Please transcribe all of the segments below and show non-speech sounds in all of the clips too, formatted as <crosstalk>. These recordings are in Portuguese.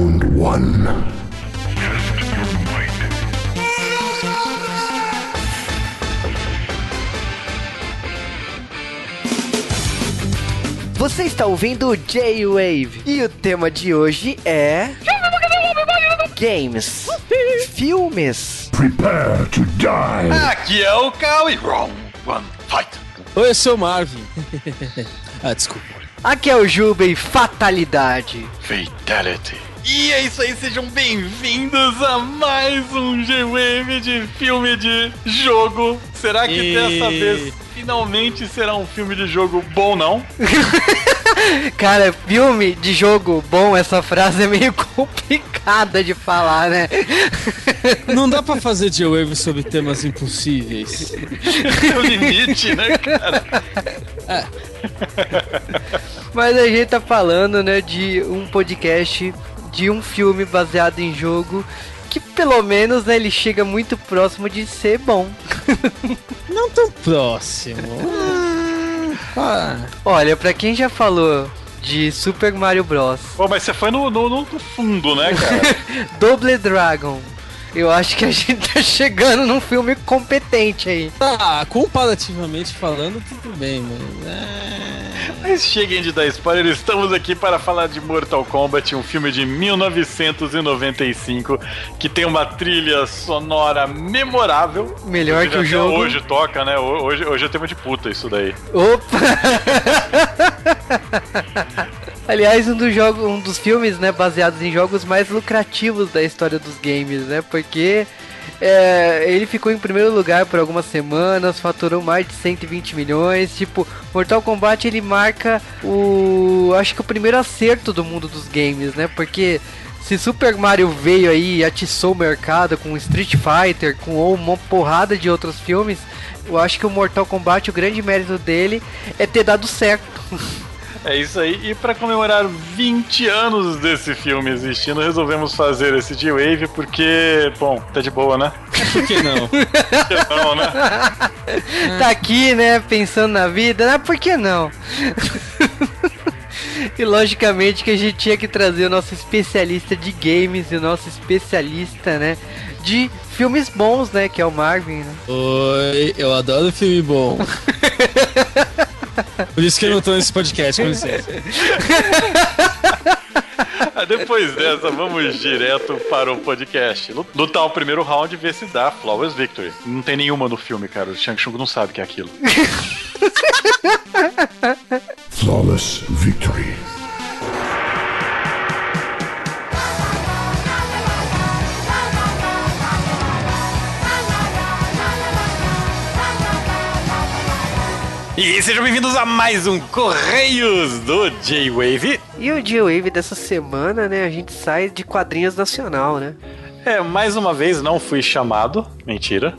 Round one. Você está ouvindo o J-Wave e o tema de hoje é. Games. Filmes. Prepare to die. Aqui é o Cal e Round One Fight. Oi, eu sou o Marvin. <laughs> ah, desculpa. Aqui é o Juba e Fatalidade. Fatality. E é isso aí, sejam bem-vindos a mais um G-Wave de filme de jogo. Será que E- dessa vez finalmente será um filme de jogo bom, não? <laughs> Cara, filme de jogo bom, essa frase é meio <laughs> complicada de falar, né? <laughs> Não dá pra fazer J-Wave sobre temas impossíveis. Tem um limite, né, cara? Mas a gente tá falando, né, de um podcast de um filme baseado em jogo que pelo menos, né, ele chega muito próximo de ser bom. <laughs> Não tão próximo. <laughs> Ah, Olha, pra quem já falou de Super Mario Bros, Pô, mas você foi no, no, no fundo, né, cara? <laughs> Double Dragon, eu acho que a gente tá chegando num filme competente aí. tá, comparativamente falando, tudo bem, mas. É... Mas cheguem de dar spoiler, estamos aqui para falar de Mortal Kombat, um filme de 1995 que tem uma trilha sonora memorável. Melhor que o jogo. Hoje toca, né? Hoje, hoje é tema de puta isso daí. Opa! <laughs> Aliás, um dos jogos, um dos filmes, né, baseados em jogos mais lucrativos da história dos games, né? Porque é, ele ficou em primeiro lugar por algumas semanas, faturou mais de 120 milhões. Tipo, Mortal Kombat ele marca o, acho que o primeiro acerto do mundo dos games, né? Porque se Super Mario veio aí e atiçou o mercado com Street Fighter, com uma porrada de outros filmes, eu acho que o Mortal Kombat, o grande mérito dele é ter dado certo. <laughs> É isso aí. E para comemorar 20 anos desse filme existindo, resolvemos fazer esse G-Wave porque, bom, tá de boa, né? <laughs> Por que não? <laughs> Não, né? <laughs> tá aqui, né, pensando na vida, né? Por que não? e logicamente que a gente tinha que trazer o nosso especialista de games e o nosso especialista, né, de filmes bons, né, que é o Marvin, né? Oi, eu adoro filme bom. <laughs> Por isso que eu não tô nesse podcast, com licença. <laughs> Ah, Depois dessa, vamos direto para o podcast. Lutar o primeiro round e ver se dá Flawless Victory. Não tem nenhuma no filme, cara. O Shang Tsung não sabe o que é aquilo. <laughs> Flawless victory. E sejam bem-vindos a mais um Correios do J-Wave. E o G-Wave dessa semana, né, a gente sai de quadrinhos nacional, né? É, mais uma vez não fui chamado. Mentira.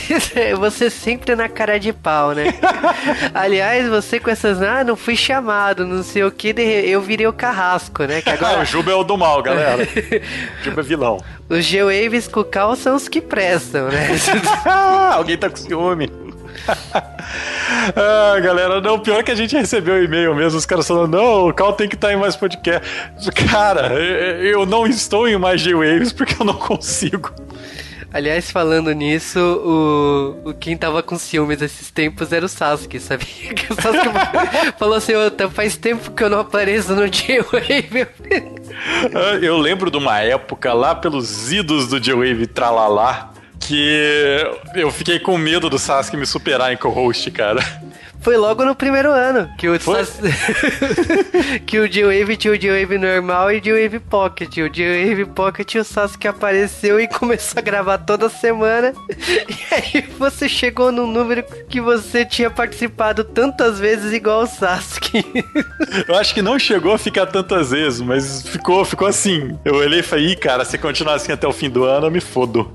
<laughs> você sempre na cara de pau, né? <laughs> Aliás, você com essas, ah, não fui chamado, não sei o que, eu virei o carrasco, né? Que agora <laughs> o Juba é o do mal, galera. O Juba é vilão. os G-Waves com o Cal são os que prestam, né? Alguém tá com ciúme. <laughs> ah, galera, não, pior que a gente recebeu e-mail mesmo, os caras falando, não, o Cal tem que estar em mais podcast. Cara, eu não estou em mais G-Waves porque eu não consigo. Aliás, falando nisso, o, o quem tava com ciúmes esses tempos era o Sasuke, sabia? <laughs> Que o Sasuke <laughs> falou assim, "Ô, tá- faz tempo que eu não apareço no J-Wave. Ah, Eu lembro de uma época lá pelos idos do J-Wave Tralalá que eu fiquei com medo do Sasuke me superar em co-host, cara. Foi logo no primeiro ano que o <laughs> que o J-Wave tinha o J-Wave normal e o J-Wave Pocket. O J-Wave Pocket o Sasuke apareceu e <laughs> começou a gravar toda semana. E aí você chegou num número que você tinha participado tantas vezes igual o Sasuke. <laughs> Eu acho que não chegou a ficar tantas vezes, mas ficou, ficou assim. Eu olhei e falei, Ih, cara, se continuar assim até o fim do ano, eu me fodo.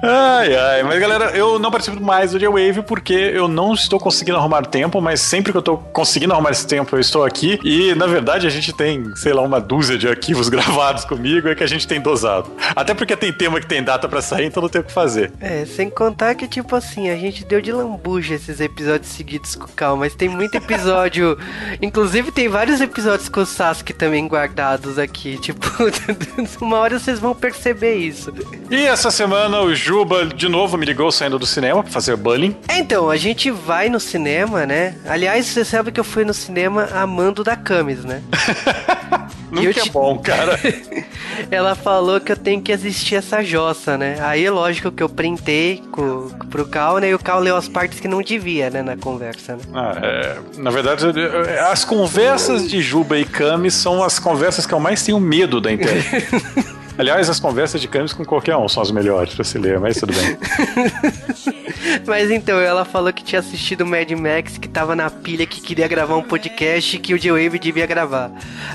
ai, ai. Mas galera, eu não participo mais do J-Wave porque eu não estou conseguindo arrumar tempo, mas sempre que eu tô conseguindo arrumar esse tempo, eu estou aqui. E, na verdade, a gente tem, sei lá, uma dúzia de arquivos <laughs> gravados comigo, é que a gente tem dosado. Até porque tem tema que tem data para sair, então não tem o que fazer. É, sem contar que, tipo assim, a gente deu de lambuja esses episódios seguidos com o Cal, mas tem muito episódio. <laughs> Inclusive, tem vários episódios com o Sasuke também guardados aqui. Tipo, <laughs> uma hora vocês vão perceber isso. E essa semana o Juba de novo me ligou saindo do cinema pra fazer bullying. Então, a gente vai no cinema, né? Aliás, você sabe que eu fui no cinema amando da Camis, né? <laughs> Nunca te... é bom, cara. <laughs> Ela falou que eu tenho que assistir essa jossa, né? Aí, lógico que eu printei com, pro Cal, né? E o Cal leu as partes que não devia, né? Na conversa, né? Ah, é... Na verdade, as conversas de Juba e Camis são as conversas que eu mais tenho medo da internet. <laughs> Aliás, as conversas de Camis com qualquer um são as melhores pra se ler, mas tudo bem. Mas então, ela falou que tinha assistido Mad Max, que tava na pilha, que queria gravar um podcast que o J-Wave devia gravar.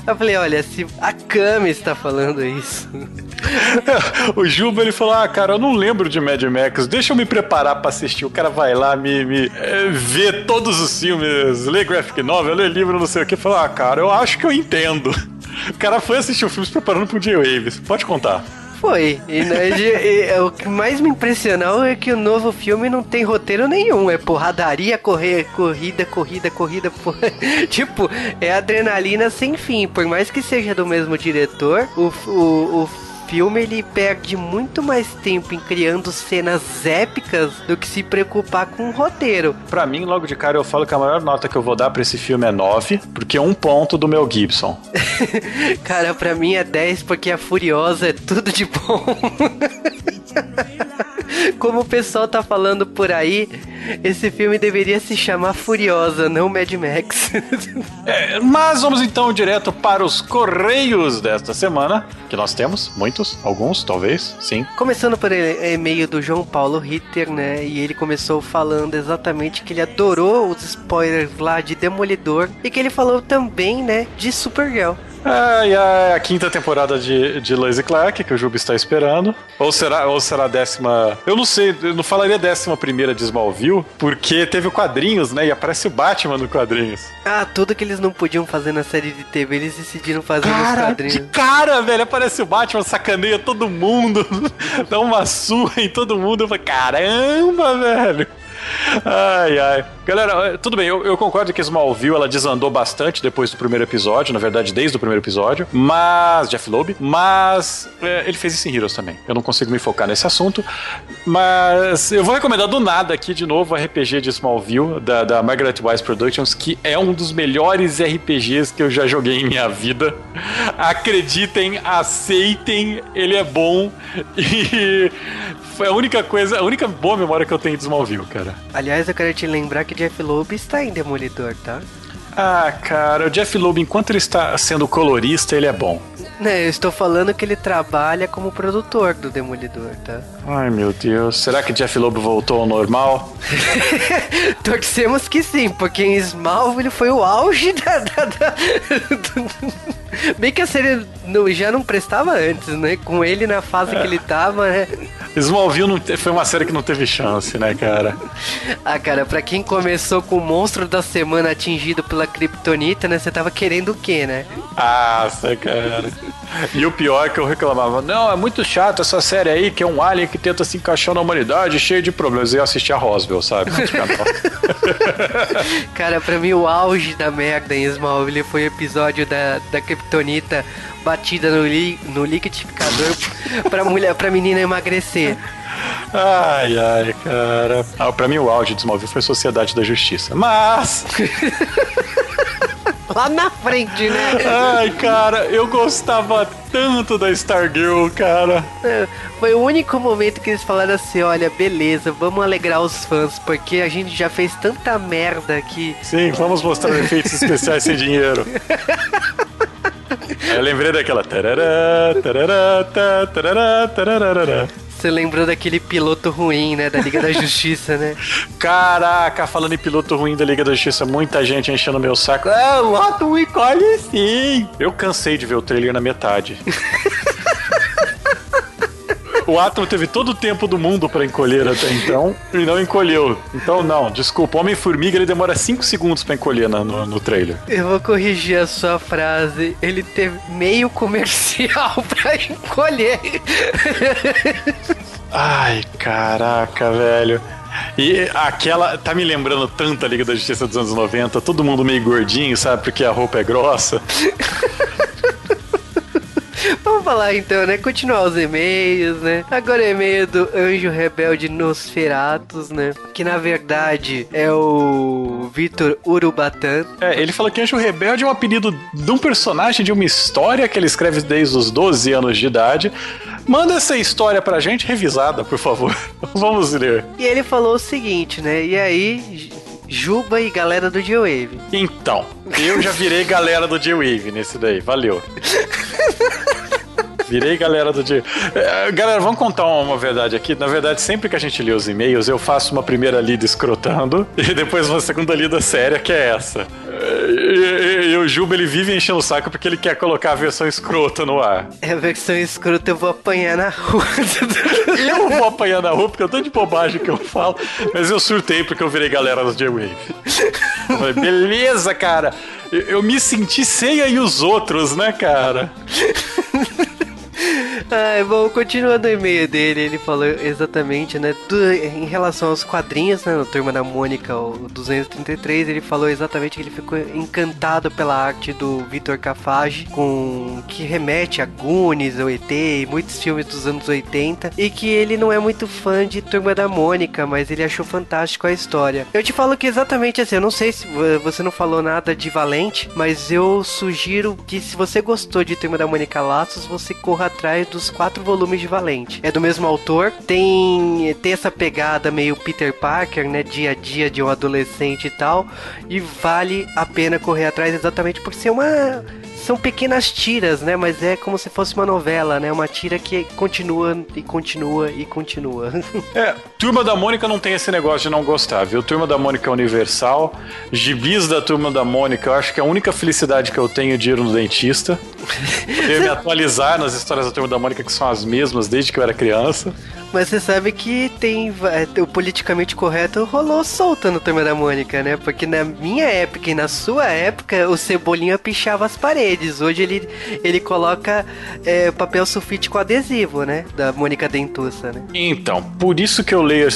Eu falei, olha, se a Camis tá falando isso. <laughs> o Juba, ele falou, ah, cara, eu não lembro de Mad Max, deixa eu me preparar pra assistir. O cara vai lá, me, me é, vê todos os filmes, lê graphic novel, lê livro, não sei o que, falou, ah, cara, eu acho que eu entendo. <laughs> O cara foi assistir o filme se preparando pro J-Waves. Pode contar. Foi. E, né, e, e, o que mais me impressionou é que o novo filme não tem roteiro nenhum. É porradaria, correr, corrida, corrida, corrida. Porra. <laughs> tipo, é adrenalina sem fim. Por mais que seja do mesmo diretor, o, o, o filme ele perde muito mais tempo em criando cenas épicas do que se preocupar com o roteiro. Para mim, logo de cara, eu falo que a maior nota que eu vou dar para esse filme é 9, porque é um ponto do meu Gibson. <laughs> cara, para mim é 10 porque a Furiosa é tudo de bom. <laughs> Como o pessoal tá falando por aí, esse filme deveria se chamar Furiosa, não Mad Max. <laughs> é, mas vamos então direto para os correios desta semana, que nós temos muitos, alguns, talvez, sim. Começando por e-mail do João Paulo Ritter, né? E ele começou falando exatamente que ele adorou os spoilers lá de Demolidor e que ele falou também, né, de Supergirl. Ah, e a, a, quinta temporada de, de Lois Clark, que o Juba está esperando. Ou será, ou será a décima. Eu não sei, eu não falaria décima primeira de Smallville, porque teve quadrinhos, né? E aparece o Batman no quadrinhos. Ah, tudo que eles não podiam fazer na série de TV, eles decidiram fazer cara, nos quadrinhos. De cara, velho, aparece o Batman, sacaneia todo mundo, <laughs> dá uma surra em todo mundo. Eu falei, caramba, velho. Ai, ai. Galera, tudo bem, eu, eu, concordo que Smallville ela desandou bastante depois do primeiro episódio, na verdade, desde o primeiro episódio, mas. Jeff Loeb, mas é, ele fez isso em Heroes também. Eu não consigo me focar nesse assunto, mas eu vou recomendar do nada aqui de novo o RPG de Smallville, da, da Margaret Wise Productions, que é um dos melhores RPGs que eu já joguei em minha vida. Acreditem, aceitem, ele é bom <laughs> e foi a única coisa, a única boa memória que eu tenho de Smallville, cara. Aliás, eu quero te lembrar que Jeff Loeb está em Demolidor, tá? Ah, cara, o Jeff Loeb, enquanto ele está sendo colorista, ele é bom. Né, eu estou falando que ele trabalha como produtor do Demolidor, tá? Ai, meu Deus. Será que Jeff Loeb voltou ao normal? <laughs> Torcemos que sim, porque em Smallville foi o auge <laughs> da... da, da... Bem que a série já não prestava antes, né? Com ele na fase é. que ele tava, né? Smallville não te... foi uma série que não teve chance, né, cara? <laughs> ah, cara, pra quem começou com o monstro da semana atingido pela Kryptonita, né? Você tava querendo o quê, né? Ah, cara. E o pior é que eu reclamava, não, é muito chato essa série aí, que é um alien que tenta se encaixar na humanidade, cheio de problemas. E eu assisti a Roswell, sabe? <laughs> cara, pra mim o auge da merda em Smallville foi o episódio da, da Kryptonita batida no, li, no liquidificador <laughs> pra, mulher, pra menina emagrecer. Ai, ai, cara. Ah, pra mim o auge de Smallville foi Sociedade da Justiça. Mas... <laughs> Lá na frente, né? Ai, cara, eu gostava tanto da Stargirl, cara. É, foi o único momento que eles falaram assim: olha, beleza, vamos alegrar os fãs, porque a gente já fez tanta merda aqui. Sim, vamos mostrar efeitos especiais sem dinheiro. <laughs> Eu lembrei daquela. Tarará, tarará, tarará, tarará, Você lembrou daquele piloto ruim, né? Da Liga da Justiça, né? <laughs> Caraca, falando em piloto ruim da Liga da Justiça, muita gente enchendo meu saco. Ah, bota um icone sim! Eu cansei de ver o trailer na metade. <laughs> o átomo teve todo o tempo do mundo para encolher até então e não encolheu. Então, não, desculpa. Homem-Formiga ele demora 5 segundos para encolher no, no, no, trailer. Eu vou corrigir a sua frase. Ele teve meio comercial <laughs> para encolher. Ai, caraca, velho. E aquela. Tá me lembrando tanto a Liga da Justiça dos anos 90, todo mundo meio gordinho, sabe? Porque a roupa é grossa. <laughs> Vamos falar então, né? Continuar os e-mails, né? Agora é e-mail do Anjo Rebelde Nosferatus, né? Que na verdade é o Vitor Urubatan. É, ele falou que Anjo Rebelde é um apelido de um personagem de uma história que ele escreve desde os 12 anos de idade. Manda essa história pra gente revisada, por favor. <laughs> Vamos ler. E ele falou o seguinte, né? E aí, Juba e galera do G-Wave. Então, eu já virei galera do G-Wave nesse daí, valeu. <laughs> Virei galera do dia. É, galera, vamos contar uma verdade aqui. Na verdade, sempre que a gente lê os e-mails, eu faço uma primeira lida escrotando <laughs> e depois uma segunda lida séria, que é essa. E, e, o Juba ele vive enchendo o saco porque ele quer colocar a versão escrota no ar. É a versão escrota, eu vou apanhar na rua. <laughs> eu vou apanhar na rua porque eu tô de bobagem que eu falo, mas eu surtei porque eu virei galera do J-Wave. Beleza, cara. Eu, eu me senti sem aí os outros, né, cara? Ai, bom, continuando o e-mail dele, ele falou exatamente, né, do, em relação aos quadrinhos, né, no Turma da Mônica, o 233, ele falou exatamente que ele ficou encantado pela arte do Vitor Cafage, com que remete a Goonies, o ET e muitos filmes dos anos 80, e que ele não é muito fã de Turma da Mônica, mas ele achou fantástico a história. Eu te falo que exatamente assim, eu não sei se você não falou nada de Valente, mas eu sugiro que se você gostou de Turma da Mônica Laços, você corra atrás dos quatro volumes de Valente. É do mesmo autor, tem, tem essa pegada meio Peter Parker, né? Dia a dia de um adolescente e tal. E vale a pena correr atrás exatamente por ser uma são pequenas tiras, né? Mas é como se fosse uma novela, né? Uma tira que continua e continua e continua. <laughs> é, Turma da Mônica não tem esse negócio de não gostar, viu? Turma da Mônica é universal. Gibis da Turma da Mônica, eu acho que é a única felicidade que eu tenho de ir no dentista. <laughs> Poder me atualizar nas histórias da Turma da Mônica, que são as mesmas desde que eu era criança. Mas você sabe que tem é, o politicamente correto rolou solta no Turma da Mônica, né? Porque na minha época e na sua época, o Cebolinha pichava as paredes. Hoje ele, ele coloca é, papel sulfite com adesivo, né? Da Mônica Dentuça, né? Então, por isso que eu leio.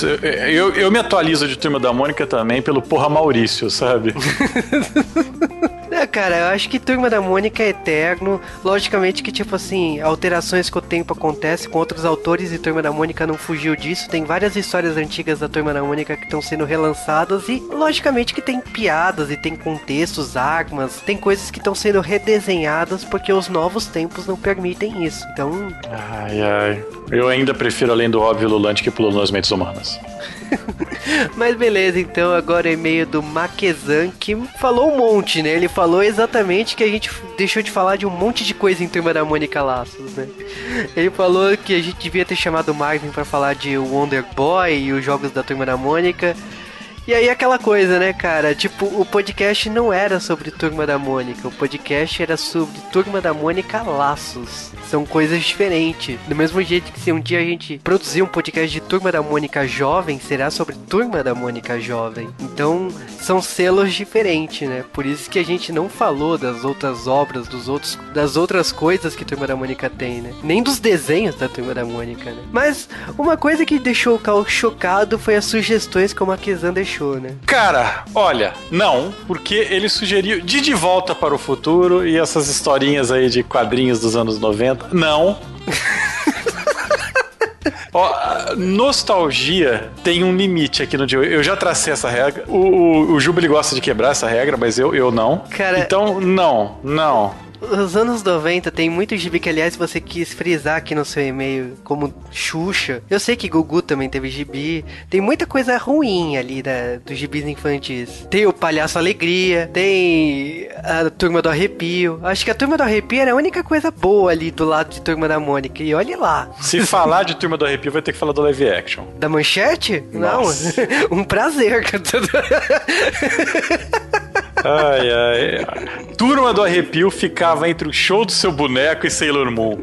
Eu, eu me atualizo de Turma da Mônica também pelo porra Maurício, sabe? <laughs> É, cara, eu acho que Turma da Mônica é eterno. Logicamente que, tipo assim, alterações com o tempo acontecem com outros autores e Turma da Mônica não fugiu disso. Tem várias histórias antigas da Turma da Mônica que estão sendo relançadas e, logicamente, que tem piadas e tem contextos, armas, tem coisas que estão sendo redesenhadas porque os novos tempos não permitem isso. Então. Ai, ai. Eu ainda prefiro além do óbvio Lulante que pulou nas mentes humanas. <laughs> Mas beleza, então agora é e-mail do Maquezan que falou um monte, né? Ele falou exatamente que a gente deixou de falar de um monte de coisa em Turma da Mônica Laços, né? Ele falou que a gente devia ter chamado o Marvin para falar de Wonder Boy e os jogos da Turma da Mônica. E aí aquela coisa, né, cara? Tipo, o podcast não era sobre Turma da Mônica, o podcast era sobre Turma da Mônica Laços. São coisas diferentes. Do mesmo jeito que se um dia a gente produzir um podcast de Turma da Mônica Jovem, será sobre Turma da Mônica Jovem. Então, são selos diferentes, né? Por isso que a gente não falou das outras obras, dos outros, das outras coisas que Turma da Mônica tem, né? Nem dos desenhos da Turma da Mônica, né? Mas uma coisa que deixou o Cal chocado foi as sugestões que o Maquizan deixou, né? Cara, olha, não, porque ele sugeriu de De Volta para o Futuro e essas historinhas aí de quadrinhos dos anos 90. Não. <laughs> Ó, nostalgia tem um limite aqui no dia. Eu já tracei essa regra. O, o, o Juba ele gosta de quebrar essa regra, mas eu, eu não. Cara, então, não, não. Os anos 90 tem muito gibi que, aliás, você quis frisar aqui no seu e-mail, como Xuxa. Eu sei que Gugu também teve gibi. Tem muita coisa ruim ali da, dos gibis infantis. Tem o Palhaço Alegria, tem a Turma do Arrepio. Acho que a Turma do Arrepio era a única coisa boa ali do lado de Turma da Mônica. E olhe lá. Se falar de Turma do Arrepio, vai ter que falar do live action. Da manchete? Nossa. Não. <laughs> um prazer. <laughs> <laughs> Ai, ai. Turma do Arrepio ficava entre o show do seu boneco e Sailor Moon.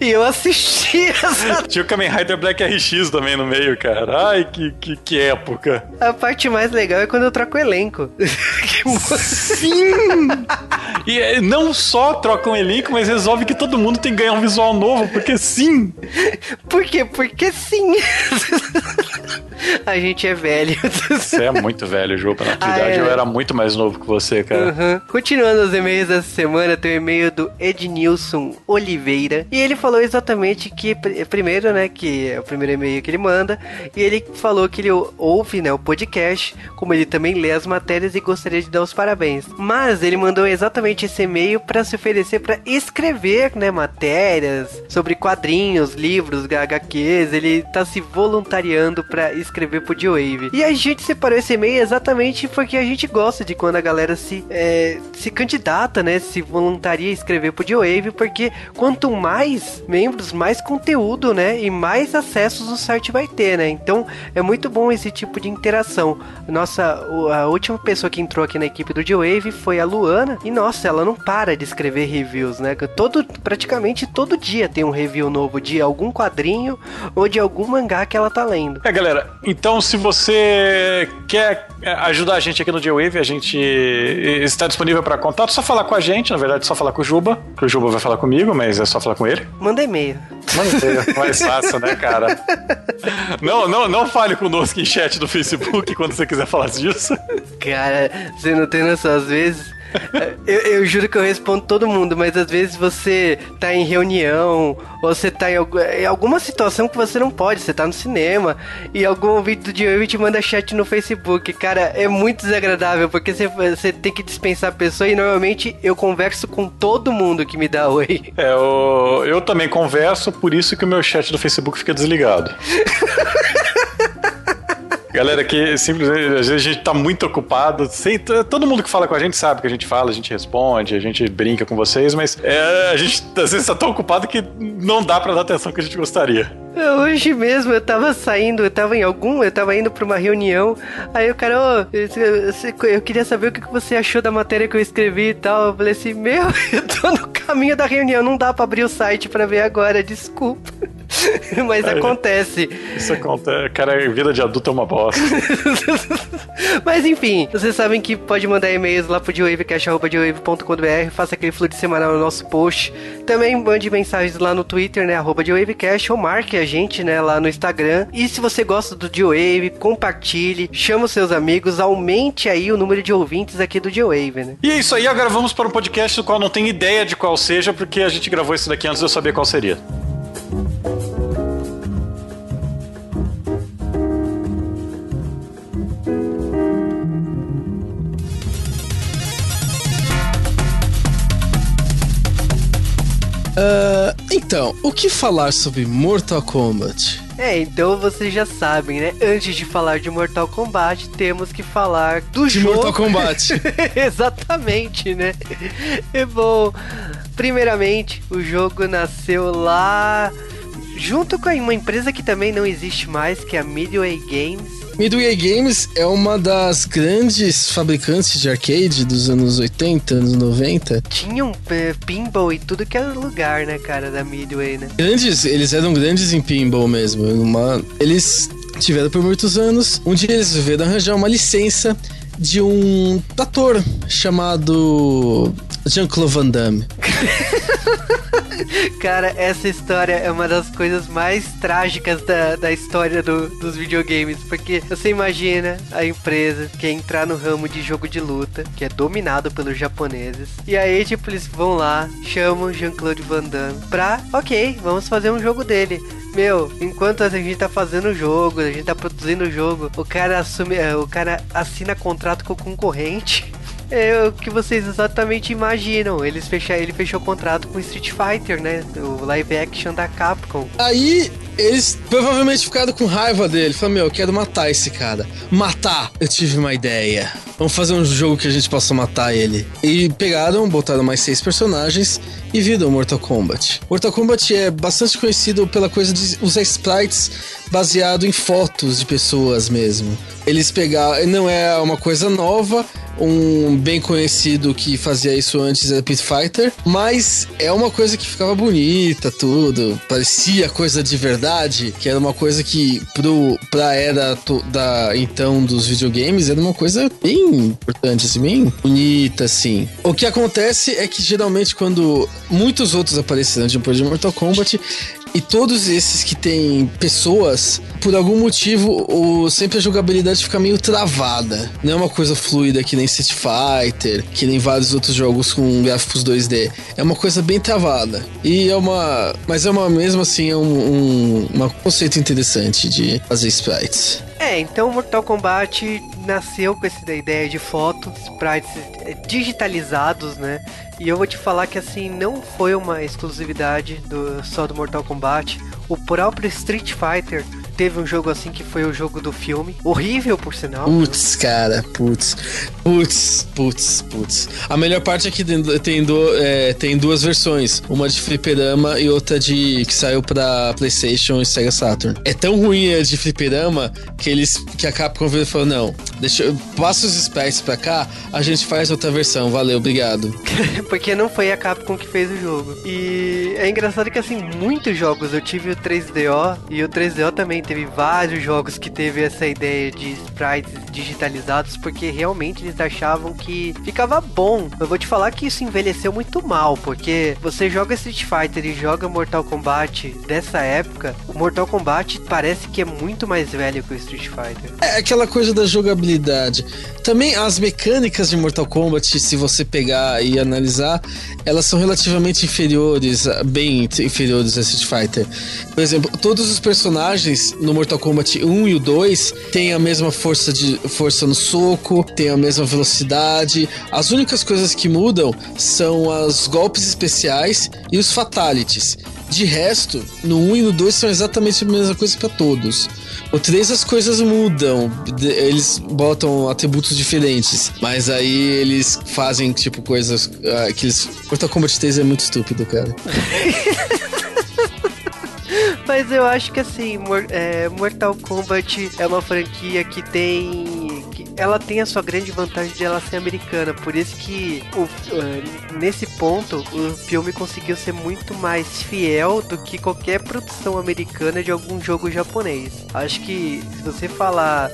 E eu assisti <laughs> essa. Tinha o Kamen Rider Black RX também no meio, cara. Ai, que, que, que época. A parte mais legal é quando eu troco o elenco. <laughs> Sim! E é, não só troca um elenco, mas resolve que todo mundo tem que ganhar um visual novo, porque sim! Por quê? Porque sim! <laughs> <laughs> A gente é velho. Você é muito velho, Ju. Na tua Ah, idade é. eu era muito mais novo que você, cara. Uhum. Continuando os e-mails dessa semana, tem o e-mail do Ednilson Oliveira. E ele falou exatamente que, pr- primeiro, né, que é o primeiro e-mail que ele manda. E ele falou que ele ouve, né, o podcast, como ele também lê as matérias e gostaria de dar os parabéns. Mas ele mandou exatamente esse e-mail para se oferecer para escrever, né, matérias sobre quadrinhos, livros, HQs. Ele tá se voluntariando para escrever pro G-Wave. E a gente separou esse e-mail exatamente porque a gente gosta de quando a galera se, é, se candidata, né? Se voluntaria a escrever pro G-Wave, porque quanto mais membros, mais conteúdo, né? E mais acessos o site vai ter, né? Então é muito bom esse tipo de interação. Nossa, a última pessoa que entrou aqui na equipe do G-Wave foi a Luana. E nossa, ela não para de escrever reviews, né? Todo, praticamente todo dia tem um review novo de algum quadrinho ou de algum mangá que ela tá lendo. É, galera, então se você quer ajudar a gente aqui no J-Wave, a gente está disponível para contato, só falar com a gente, na verdade, só falar com o Juba, que o Juba vai falar comigo, mas é só falar com ele. Manda e-mail. Manda e-mail, <laughs> mais fácil, né, cara? Não, não, não fale conosco em chat do Facebook quando você quiser falar disso. Cara, você não tem noção, às vezes. <laughs> Eu, eu juro que eu respondo todo mundo, mas às vezes você tá em reunião, ou você tá em, em alguma situação que você não pode, você tá no cinema, e algum ouvinte do Diogo te manda chat no Facebook. Cara, é muito desagradável, porque você, você tem que dispensar a pessoa, e normalmente eu converso com todo mundo que me dá oi. É, eu, eu também converso, por isso que o meu chat do Facebook fica desligado. <laughs> Galera, que simplesmente, às vezes a gente tá muito ocupado. Todo mundo que fala com a gente sabe que a gente fala, a gente responde, a gente brinca com vocês, mas é, a gente às vezes tá tão ocupado que não dá pra dar atenção que a gente gostaria. Hoje mesmo eu tava saindo, eu tava em algum, eu tava indo pra uma reunião. Aí o cara, ô, eu, eu- queria saber o que você achou da matéria que eu escrevi e tal. Eu falei assim, meu, <laughs> eu tô no caminho da reunião, não dá pra abrir o site pra ver agora, desculpa. <laughs> Mas Aí. acontece. Isso acontece. Cara, vida de adulto é uma bosta. <laughs> Mas enfim, vocês sabem que pode mandar e-mails lá pro dewavecast.com.br, faça aquele fluxo semanal no nosso post. Também mande mensagens lá no Twitter, né, arroba dewavecast, ou marque a gente, né, lá no Instagram. E se você gosta do Dewave, compartilhe, chama os seus amigos, aumente aí o número de ouvintes aqui do Dewave, né. E é isso aí, agora vamos para um podcast do qual não tenho ideia de qual seja, porque a gente gravou isso daqui antes de eu saber qual seria. Ah, então, o que falar sobre Mortal Kombat? É, então vocês já sabem, né? Antes de falar de Mortal Kombat, temos que falar do De jogo. Mortal Kombat. <laughs> Exatamente, né? É bom. Primeiramente, o jogo nasceu lá junto com uma empresa que também não existe mais, que é a Midway Games. Midway Games é uma das grandes fabricantes de arcade dos anos 80, anos 90. Tinham é, pinball e tudo que era lugar, né, cara, da Midway, né? Grandes, eles eram grandes em pinball mesmo. Uma, eles tiveram por muitos anos. Um dia eles resolveram arranjar uma licença de um ator chamado Jean-Claude Van Damme. <laughs> <laughs> Cara, essa história é uma das coisas mais trágicas da, da história do- dos videogames. Porque você imagina a empresa que entrar no ramo de jogo de luta, que é dominado pelos japoneses. E aí, tipo, eles vão lá, chamam Jean-Claude Van Damme pra, ok, vamos fazer um jogo dele. Meu, enquanto a gente tá fazendo o jogo, a gente tá produzindo o jogo, o cara assume, eh, o cara assina contrato com o concorrente. <laughs> É o que vocês exatamente imaginam. Eles fecha, ele fechou contrato com Street Fighter, né? O live action da Capcom. Aí eles provavelmente ficaram com raiva dele. Falaram, meu, eu quero matar esse cara. Matar! Eu tive uma ideia. Vamos fazer um jogo que a gente possa matar ele. E pegaram, botaram mais seis personagens e viram Mortal Kombat. Mortal Kombat é bastante conhecido pela coisa de usar sprites baseado em fotos de pessoas mesmo. Eles pegaram, não é uma coisa nova, um bem conhecido que fazia isso antes era Pit Fighter, mas é uma coisa que ficava bonita, tudo, parecia coisa de verdade, que era uma coisa que pro, pra era da então dos videogames era uma coisa bem importante, assim, bem bonita, assim. O que acontece é que geralmente quando muitos outros apareceram depois de Mortal Kombat, e todos esses que tem pessoas, por algum motivo, o, sempre a jogabilidade fica meio travada. Não é uma coisa fluida que nem Street Fighter, que nem vários outros jogos com gráficos 2D. É uma coisa bem travada. E é uma. Mas é uma mesmo assim, é um, um, um conceito interessante de fazer sprites. É, então Mortal Kombat nasceu com essa ideia de fotos, sprites digitalizados, né? E eu vou te falar que assim, não foi uma exclusividade do, só do Mortal Kombat. O próprio Street Fighter teve um jogo assim que foi o jogo do filme. Horrível, por sinal. Putz, cara, putz. Putz, putz, putz. A melhor parte é que tem, do, é, tem duas versões. Uma de fliperama e outra de que saiu pra Playstation e Sega Saturn. É tão ruim a de fliperama que eles que a Capcom veio e falou, não, deixa eu... Passa os specs pra cá, a gente faz outra versão. Valeu, obrigado. <laughs> Porque não foi a Capcom que fez o jogo. E é engraçado que assim, muitos jogos eu tive o 3DO e o 3DO também teve vários jogos que teve essa ideia de sprites digitalizados, porque realmente eles achavam que ficava bom. Eu vou te falar que isso envelheceu muito mal, porque você joga Street Fighter e joga Mortal Kombat dessa época, o Mortal Kombat parece que é muito mais velho que o Street Fighter. É aquela coisa da jogabilidade. Também as mecânicas de Mortal Kombat, se você pegar e analisar, elas são relativamente inferiores, bem inferiores a Street Fighter. Por exemplo, todos os personagens no Mortal Kombat 1 e o 2 têm a mesma força de força no soco, tem a mesma velocidade. As únicas coisas que mudam são os golpes especiais e os fatalities. De resto, no 1 e no 2 são exatamente a mesma coisa para todos. O 3 as coisas mudam, eles botam atributos diferentes, mas aí eles fazem tipo coisas uh, que eles. Mortal Kombat 3 é muito estúpido, cara. <laughs> Mas eu acho que assim, é, Mortal Kombat é uma franquia que tem. Ela tem a sua grande vantagem de ela ser americana. Por isso que o, uh, nesse ponto o filme conseguiu ser muito mais fiel do que qualquer produção americana de algum jogo japonês. Acho que se você falar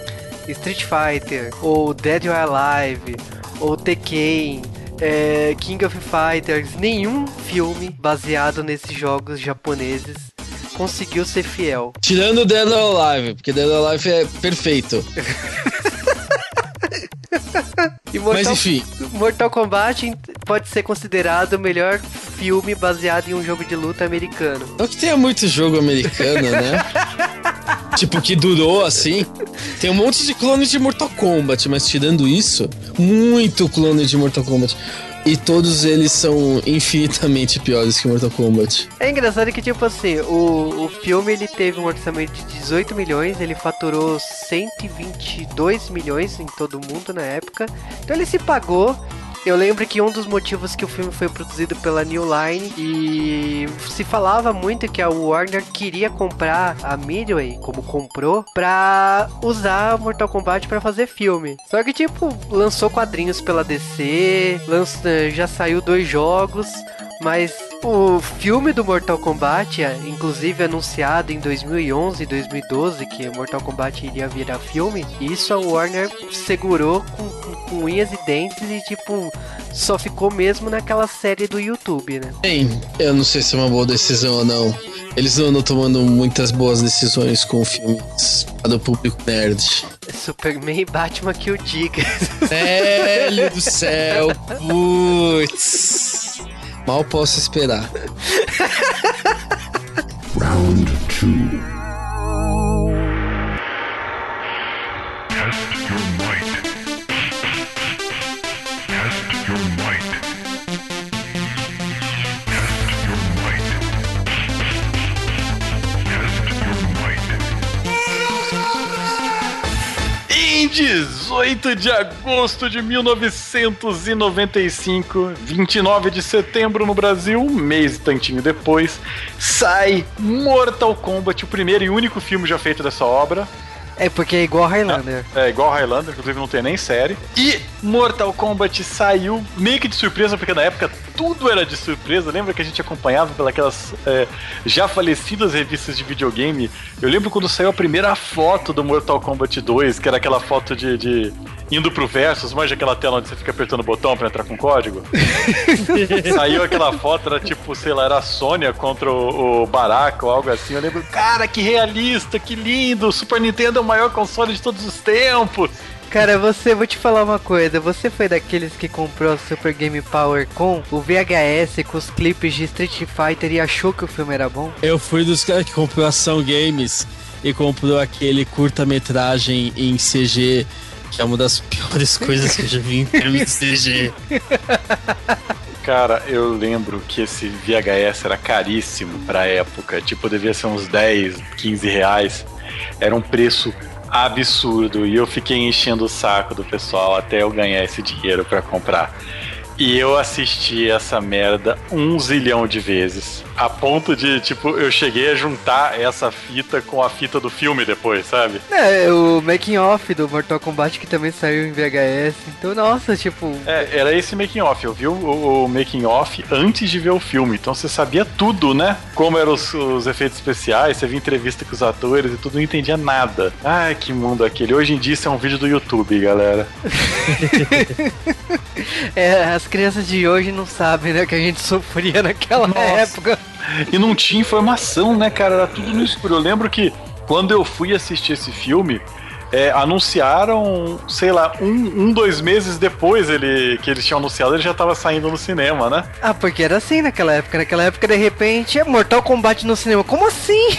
Street Fighter, ou Dead or Alive, ou Tekken, é, King of Fighters, nenhum filme baseado nesses jogos japoneses conseguiu ser fiel. Tirando Dead or Alive, porque Dead or Alive é perfeito. <laughs> Mortal, Mas enfim. Mortal Kombat pode ser considerado o melhor filme baseado em um jogo de luta americano. Não que tenha muito jogo americano, né? <laughs> tipo, que durou assim. Tem um monte de clones de Mortal Kombat, mas tirando isso, muito clone de Mortal Kombat. E todos eles são infinitamente piores que Mortal Kombat. É engraçado que, tipo assim, o, o filme ele teve um orçamento de 18 milhões, ele faturou 122 milhões em todo mundo na época. Então ele se pagou eu lembro que um dos motivos que o filme foi produzido pela New Line e se falava muito que a Warner queria comprar a Midway, como comprou, pra usar Mortal Kombat para fazer filme. Só que, tipo, lançou quadrinhos pela DC, lança, já saiu dois jogos, mas o filme do Mortal Kombat, é, inclusive anunciado em 2011 e 2012 que Mortal Kombat iria virar filme, isso a Warner segurou com, com, com, unhas e dentes e tipo só ficou mesmo naquela série do YouTube, né? Bem, eu não sei se é uma boa decisão ou não. Eles andam tomando muitas boas decisões com filmes para o público nerd. Superman e Batman que o diga. Velho do céu, <laughs> putz. Mal posso esperar. <laughs> Round 2 18 de agosto de 1995, 29 de setembro no Brasil, um mês e tantinho depois, sai Mortal Kombat, o primeiro e único filme já feito dessa obra. É porque é igual Highlander. É, igual Highlander, inclusive não tem nem série. E Mortal Kombat saiu meio que de surpresa, porque na época tudo era de surpresa. Lembra que a gente acompanhava pelas é, já falecidas revistas de videogame? Eu lembro quando saiu a primeira foto do Mortal Kombat 2, que era aquela foto de, de indo pro Versus, manja aquela tela onde você fica apertando o botão pra entrar com código? <laughs> Saiu aquela foto, era tipo, sei lá, era a Sônia contra o, o Baraka ou algo assim. Eu lembro, cara, que realista, que lindo! O Super Nintendo é o maior console de todos os tempos. Cara, você, vou te falar uma coisa. Você foi daqueles que comprou a Super Game Power com o VHS com os clipes de Street Fighter e achou que o filme era bom? Eu fui dos caras que comprou Ação Games e comprou aquele curta-metragem em CG, que é uma das piores coisas que eu já vi em filme de CG. <laughs> Cara, eu lembro que esse VHS era caríssimo pra época. Tipo, devia ser uns 10, 15 reais. Era um preço absurdo e eu fiquei enchendo o saco do pessoal até eu ganhar esse dinheiro para comprar. E eu assisti essa merda um zilhão de vezes. A ponto de, tipo, eu cheguei a juntar essa fita com a fita do filme depois, sabe? É, o making off do Mortal Kombat que também saiu em VHS. Então, nossa, tipo. É, era esse making off. Eu vi o, o making off antes de ver o filme. Então você sabia tudo, né? Como eram os, os efeitos especiais, você via entrevista com os atores e tudo, não entendia nada. Ai, que mundo aquele. Hoje em dia isso é um vídeo do YouTube, galera. <laughs> é, as crianças de hoje não sabem, né, que a gente sofria naquela Nossa. época. E não tinha informação, né, cara? Era tudo no escuro. Eu lembro que quando eu fui assistir esse filme, é, anunciaram, sei lá, um, um, dois meses depois ele, que eles tinham anunciado, ele já tava saindo no cinema, né? Ah, porque era assim naquela época. Naquela época, de repente, é Mortal Kombat no cinema. Como assim?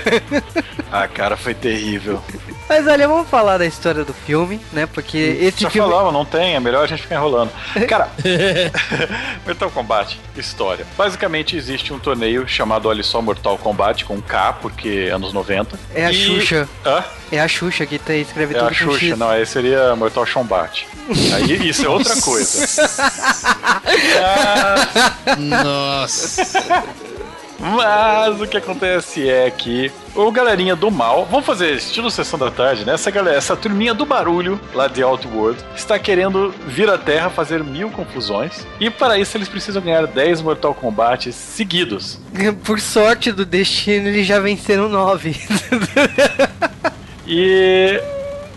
<laughs> ah, cara, foi terrível. Mas olha, vamos falar da história do filme, né? Porque esse Já filme. falava, não tem, é melhor a gente ficar enrolando. <laughs> Cara, <laughs> Mortal Kombat, história. Basicamente existe um torneio chamado Olha Só Mortal Kombat, com K, porque anos 90. É a e... Xuxa. Hã? É a Xuxa que tá, escreve é tudo a Xuxa, X. não, aí seria Mortal Kombat. Aí isso é outra coisa. <laughs> ah... Nossa. Mas o que acontece é que o galerinha do mal, vamos fazer estilo sessão da tarde, né? Essa galera, essa turminha do barulho lá de Outworld está querendo vir à Terra fazer mil confusões. E para isso eles precisam ganhar 10 Mortal Kombat seguidos. <laughs> Por sorte do destino, eles já venceram 9. e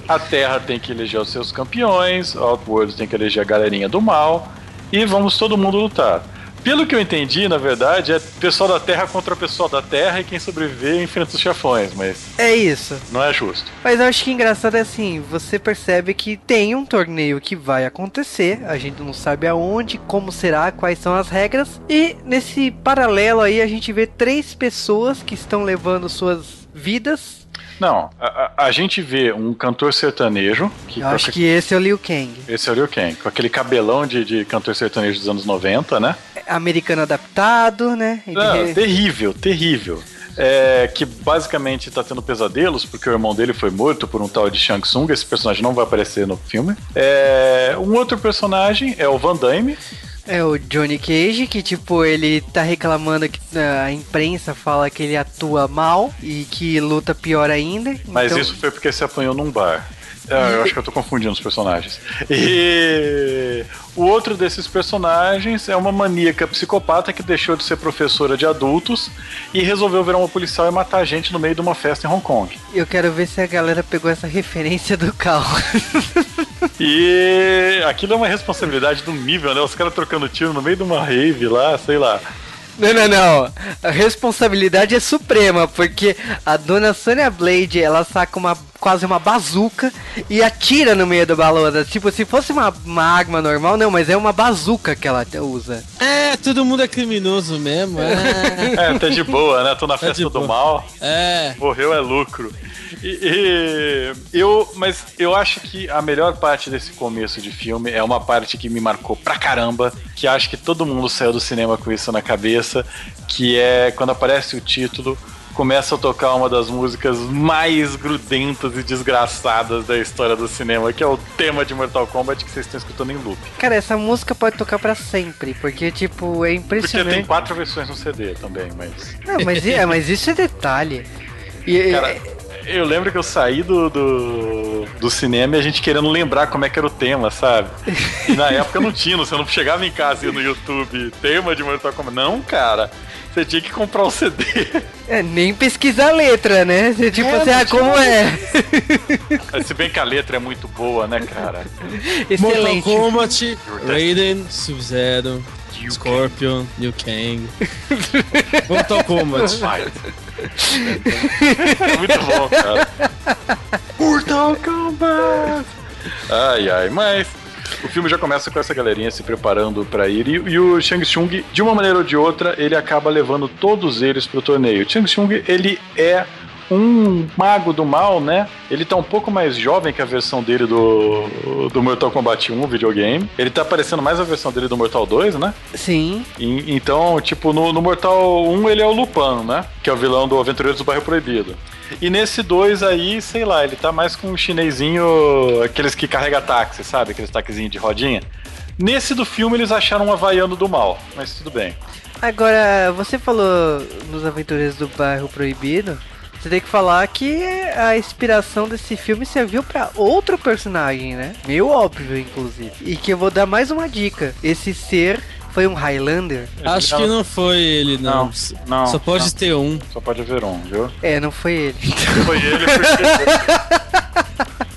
a Terra tem que eleger os seus campeões, Outworld tem que eleger a galerinha do mal. E vamos todo mundo lutar. Pelo que eu entendi, na verdade, é pessoal da Terra contra o pessoal da Terra e quem sobreviver enfrenta os chefões, mas. É isso. Não é justo. Mas eu acho que engraçado é assim: você percebe que tem um torneio que vai acontecer, a gente não sabe aonde, como será, quais são as regras, e nesse paralelo aí a gente vê três pessoas que estão levando suas vidas não, a, a, gente vê um cantor sertanejo. Que Eu acho que esse é o Liu Kang. Esse é o Liu Kang, com aquele cabelão de, de cantor sertanejo dos anos 90, né? Americano adaptado, né? Não, terrível, terrível. É, que basicamente tá tendo pesadelos porque o irmão dele foi morto por um tal de Shang Tsung. Esse personagem não vai aparecer no filme. É, um outro personagem é o Van Damme. É o Johnny Cage, que tipo, ele tá reclamando que a imprensa fala que ele atua mal e que luta pior ainda. Mas então... isso foi porque se apanhou num bar. É, eu acho que eu tô confundindo os personagens. E o outro desses personagens é uma maníaca psicopata que deixou de ser professora de adultos e resolveu virar uma policial e matar gente no meio de uma festa em Hong Kong. Eu quero ver se a galera pegou essa referência do carro. <laughs> e aquilo é uma responsabilidade do nível, né? Os caras trocando tiro no meio de uma rave lá, sei lá. Não, não, não. A responsabilidade é suprema, porque a dona Sonya Blade, ela saca uma quase uma bazuca e atira no meio do balão. Tipo, se fosse uma, uma arma normal, não, mas é uma bazuca que ela usa. É, todo mundo é criminoso mesmo. É, é tá de boa, né? Tô na tá festa do mal. É. Morreu é lucro. E, e, eu, mas eu acho que a melhor parte desse começo de filme é uma parte que me marcou pra caramba, que acho que todo mundo saiu do cinema com isso na cabeça, que é quando aparece o título começa a tocar uma das músicas mais grudentas e desgraçadas da história do cinema, que é o tema de Mortal Kombat que vocês estão escutando em loop. Cara, essa música pode tocar pra sempre, porque, tipo, é Porque impressionante. tem quatro versões no CD também, mas. Não, mas, é, mas isso é detalhe. E, Cara, eu lembro que eu saí do, do, do cinema e a gente querendo lembrar como é que era o tema, sabe? E na <laughs> época não tinha, você não chegava em casa e no YouTube, tema de Mortal Kombat. Não, cara. Você tinha que comprar o CD. é, nem pesquisar a letra, né? Você, tipo É, assim, ah, como é? Se bem que a letra é muito boa, né, cara? <laughs> Mortal Excelente. Kombat, Raiden, Sub-Zero, Scorpion, Liu Kang. <laughs> Mortal Kombat. É muito bom, cara. Mortal Kombat! Ai, ai, mas o filme já começa com essa galerinha se preparando pra ir e, e o Shang Tsung, de uma maneira ou de outra, ele acaba levando todos eles pro torneio. O Shang Tsung, ele é um mago do mal, né? Ele tá um pouco mais jovem que a versão dele do, do Mortal Kombat 1, videogame. Ele tá parecendo mais a versão dele do Mortal 2, né? Sim. E- então, tipo, no, no Mortal 1 ele é o Lupin, né? Que é o vilão do Aventureiros do Bairro Proibido. E nesse 2 aí, sei lá, ele tá mais com um chinesinho, aqueles que carrega táxi, sabe? Aqueles taxizinhos de rodinha. Nesse do filme eles acharam um havaiano do mal, mas tudo bem. Agora, você falou nos Aventureiros do Bairro Proibido. Você tem que falar que a inspiração desse filme serviu pra outro personagem, né? Meio óbvio, inclusive. E que eu vou dar mais uma dica. Esse ser foi um Highlander? Acho que não foi ele, não. Não, não, Só pode não. ter um. Só pode haver um, viu? É, não foi ele. Foi ele porque.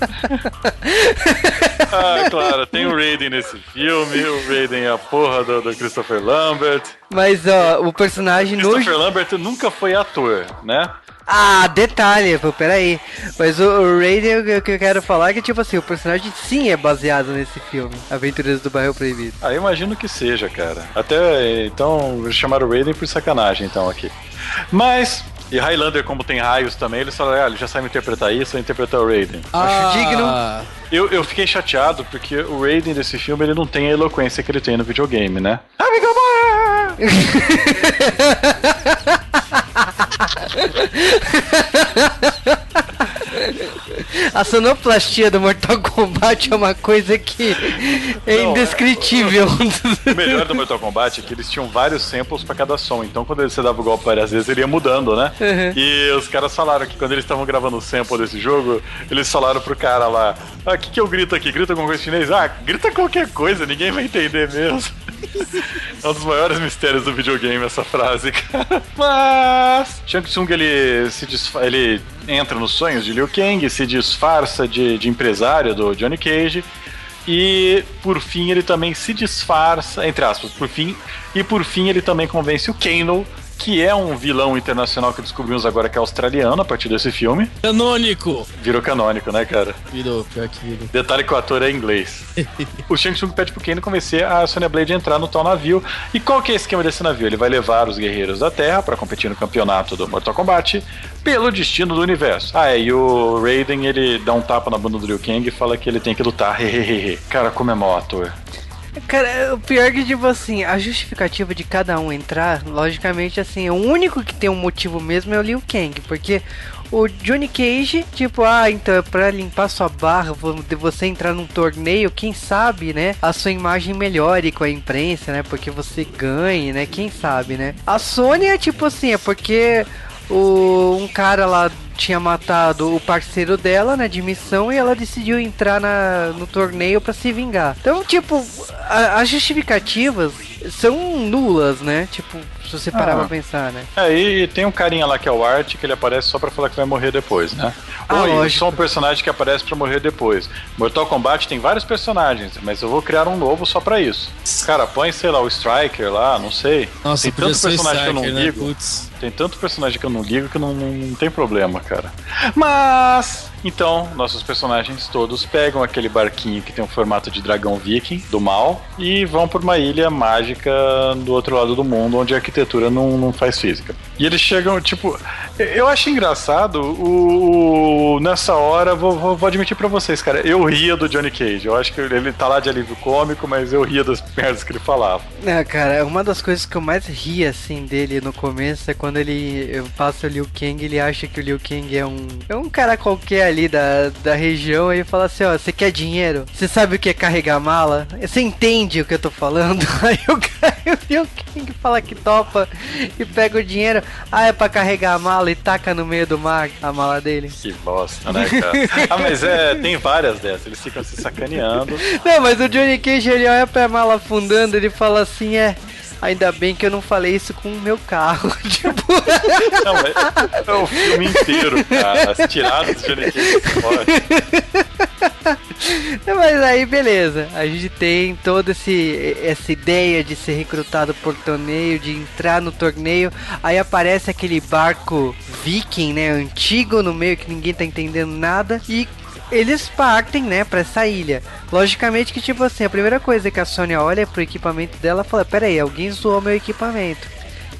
<laughs> ah, claro, tem o Raiden nesse filme. O Raiden é a porra do, do Christopher Lambert. Mas, ó, o personagem no... Christopher Lambert nunca foi ator, né? Ah, detalhe, pô, peraí. Mas o, o Raiden, o que- eu quero falar é que, tipo assim, o personagem sim é baseado nesse filme, Aventureiros do Bairro Proibido. Ah, eu imagino que seja, cara. Até então chamaram o Raiden por sacanagem, então, aqui. Mas, e Highlander, como tem raios também, eles falaram, ah, ele já sabe interpretar isso, vai interpretar o Raiden. Acho digno. Ah, Eu, eu fiquei chateado porque o Raiden desse filme ele não tem a eloquência que ele tem no videogame, né? Amigo <laughs> <laughs> A sonoplastia do Mortal Kombat é uma coisa que é Não, indescritível. <laughs> O melhor do Mortal Kombat é que eles tinham vários samples pra cada som. Então, quando você dava o golpe várias vezes, ele ia mudando, né? Uhum. E os caras falaram que quando eles estavam gravando o sample desse jogo, eles falaram pro cara lá: Ah, o que, que eu grito aqui? Grita alguma coisa em chinês? Ah, grita qualquer coisa, ninguém vai entender mesmo. É um dos maiores mistérios do videogame essa frase, cara. Mas Shang Tsung ele se ele entra nos sonhos de Liu Kang, se disfarça de, de empresário do Johnny Cage e por fim ele também se disfarça, entre aspas, por fim, e por fim ele também convence o Kano, que é um vilão internacional que descobrimos agora que é australiano a partir desse filme. canônico! Virou canônico, né, cara? Virou, pior que virou. Detalhe que o ator é inglês. o Shang Tsung pede pro Kano convencer a Sonya Blade a entrar no tal navio. E qual que é o esquema desse navio? Ele vai levar os guerreiros da Terra para competir no campeonato do Mortal Kombat pelo destino do universo. Ah, é, e o Raiden ele dá um tapa na bunda do Liu Kang e fala que ele tem que lutar. Hehehe. Cara, como é mau ator. Cara, o pior é que, tipo assim, a justificativa de cada um entrar, logicamente, assim, o único que tem um motivo mesmo é o Liu Kang, porque o Johnny Cage, tipo, ah, então é pra limpar sua barra, você entrar num torneio, quem sabe, né, a sua imagem melhore com a imprensa, né, porque você ganhe, né, quem sabe, né. A Sony é tipo assim, é porque o, um cara lá tinha matado o parceiro dela na dimissão e ela decidiu entrar na, no torneio pra se vingar. Então, tipo, as justificativas são nulas, né? Tipo, se você parar Ah. pra pensar, né? É, e tem um carinha lá que é o Art, que ele aparece só pra falar que vai morrer depois, né? Ah, lógico. sou um personagem que aparece pra morrer depois. Mortal Kombat tem vários personagens, mas eu vou criar um novo só pra isso. Cara, põe, sei lá, o Striker lá, não sei. Nossa, tem tanto personagem que eu não Striker, né? ligo. Putz. Tem tanto personagem que eu não ligo que não, não, não tem problema, cara. Mas, então, nossos personagens todos pegam aquele barquinho que tem um formato de dragão viking, do mal, e vão por uma ilha mágica do outro lado do mundo, onde a arquitetura não, não faz física. E eles chegam, tipo. Eu acho engraçado o. o- nessa hora, vou, vou, vou admitir pra vocês, cara. Eu ria do Johnny Cage. Eu acho que ele tá lá de alívio cômico, mas eu ria das <laughs> merdas que ele falava. Ah, cara, uma das coisas que eu mais ri, assim, dele no começo é quando ele passa o Liu Kang ele acha que o Liu Kang é um... É um cara qualquer ali da, da região, ele fala assim, ó, você quer dinheiro? Você sabe o que é carregar mala? Você entende o que eu tô falando? <laughs> Aí o, cara, o Liu Kang fala que topa e pega o dinheiro. Ah, é pra carregar a mala e taca no meio do mar a mala dele. Que bosta, né, cara? ah, mas é, tem várias dessas. Eles ficam se sacaneando. Não, mas o Johnny Cage ele olha pra mala afundando, ele fala assim, é. Ainda bem que eu não falei isso com o meu carro. <laughs> tipo, Não, mas é o filme inteiro, cara. As tiradas do Johnny Cage mas aí beleza. A gente tem toda esse, essa ideia de ser recrutado por torneio, de entrar no torneio. Aí aparece aquele barco viking, né? Antigo no meio que ninguém tá entendendo nada. E eles partem, né, pra essa ilha. Logicamente que, tipo assim, a primeira coisa que a Sônia olha pro equipamento dela fala: Pera aí, alguém zoou meu equipamento.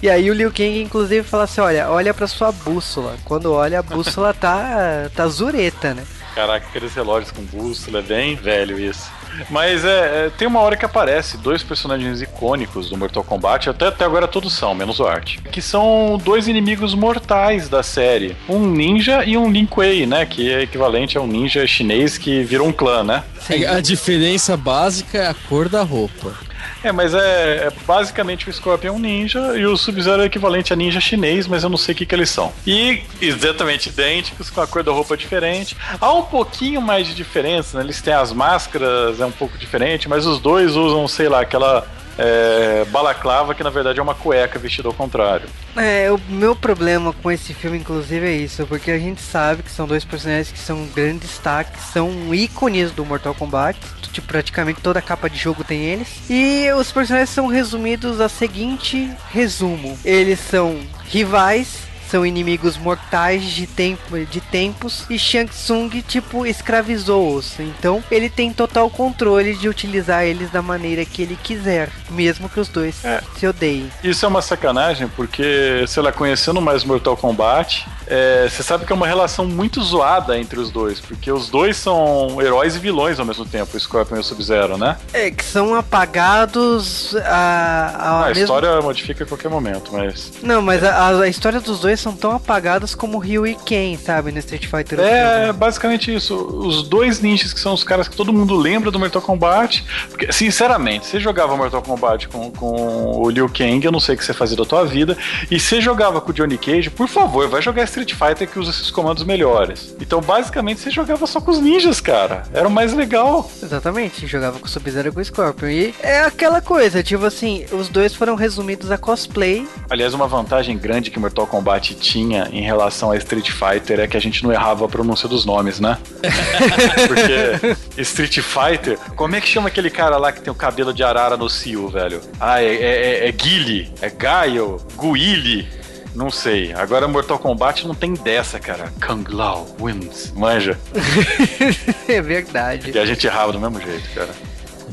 E aí o Liu Kang, inclusive, fala assim: Olha, olha pra sua bússola. Quando olha, a bússola <laughs> tá, tá zureta, né? Caraca, aqueles relógios com bússola, é bem velho isso. Mas é, é, tem uma hora que aparece dois personagens icônicos do Mortal Kombat, até, até agora todos são, menos o Art. Que são dois inimigos mortais da série. Um ninja e um Lin Kuei, né? Que é equivalente a um ninja chinês que virou um clã, né? Sim. A diferença básica é a cor da roupa. É, mas é, é basicamente o Scorpion é um ninja e o Sub-Zero é equivalente a ninja chinês, mas eu não sei o que, que eles são. E exatamente idênticos, com a cor da roupa diferente. Há um pouquinho mais de diferença, né? Eles têm as máscaras, é um pouco diferente, mas os dois usam, sei lá, aquela é, balaclava que na verdade é uma cueca vestida ao contrário. É, o meu problema com esse filme, inclusive, é isso, porque a gente sabe que são dois personagens que são grandes destaques, são ícones do Mortal Kombat. Tipo, praticamente toda capa de jogo tem eles. E os personagens são resumidos a seguinte resumo: eles são rivais. São inimigos mortais de, tempo, de tempos e Shang Tsung, tipo, escravizou-os. Então, ele tem total controle de utilizar eles da maneira que ele quiser, mesmo que os dois É. se odeiem. Isso é uma sacanagem, porque, sei lá, conhecendo mais Mortal Kombat, é, você sabe que é uma relação muito zoada entre os dois, porque os dois são heróis e vilões ao mesmo tempo, o Scorpion e o Sub-Zero, né? É, que são apagados a, a, a mesma- história modifica a qualquer momento, mas. Não, mas a, a história dos dois são tão apagadas como Ryu e Ken, sabe, no Street Fighter. É filme. basicamente isso. Os dois ninjas que são os caras que todo mundo lembra do Mortal Kombat. Porque, sinceramente, você jogava Mortal Kombat com, com o Liu Kang, eu não sei o que você fazia da tua vida. E você jogava com o Johnny Cage, por favor, vai jogar Street Fighter que usa esses comandos melhores. Então, basicamente, você jogava só com os ninjas, cara. Era o mais legal. Exatamente, jogava com o Sub-Zero e com o Scorpion. E é aquela coisa, tipo assim, os dois foram resumidos a cosplay. Aliás, uma vantagem grande que Mortal Kombat tinha em relação a Street Fighter é que a gente não errava a pronúncia dos nomes, né? <laughs> Porque Street Fighter, como é que chama aquele cara lá que tem o cabelo de arara no cio, velho? Ah, é, é, é Guile, é Gaio, Guile. Não sei. Agora Mortal Kombat não tem dessa, cara. Kung Lao wins. Manja. <laughs> é verdade. E a gente errava do mesmo jeito, cara.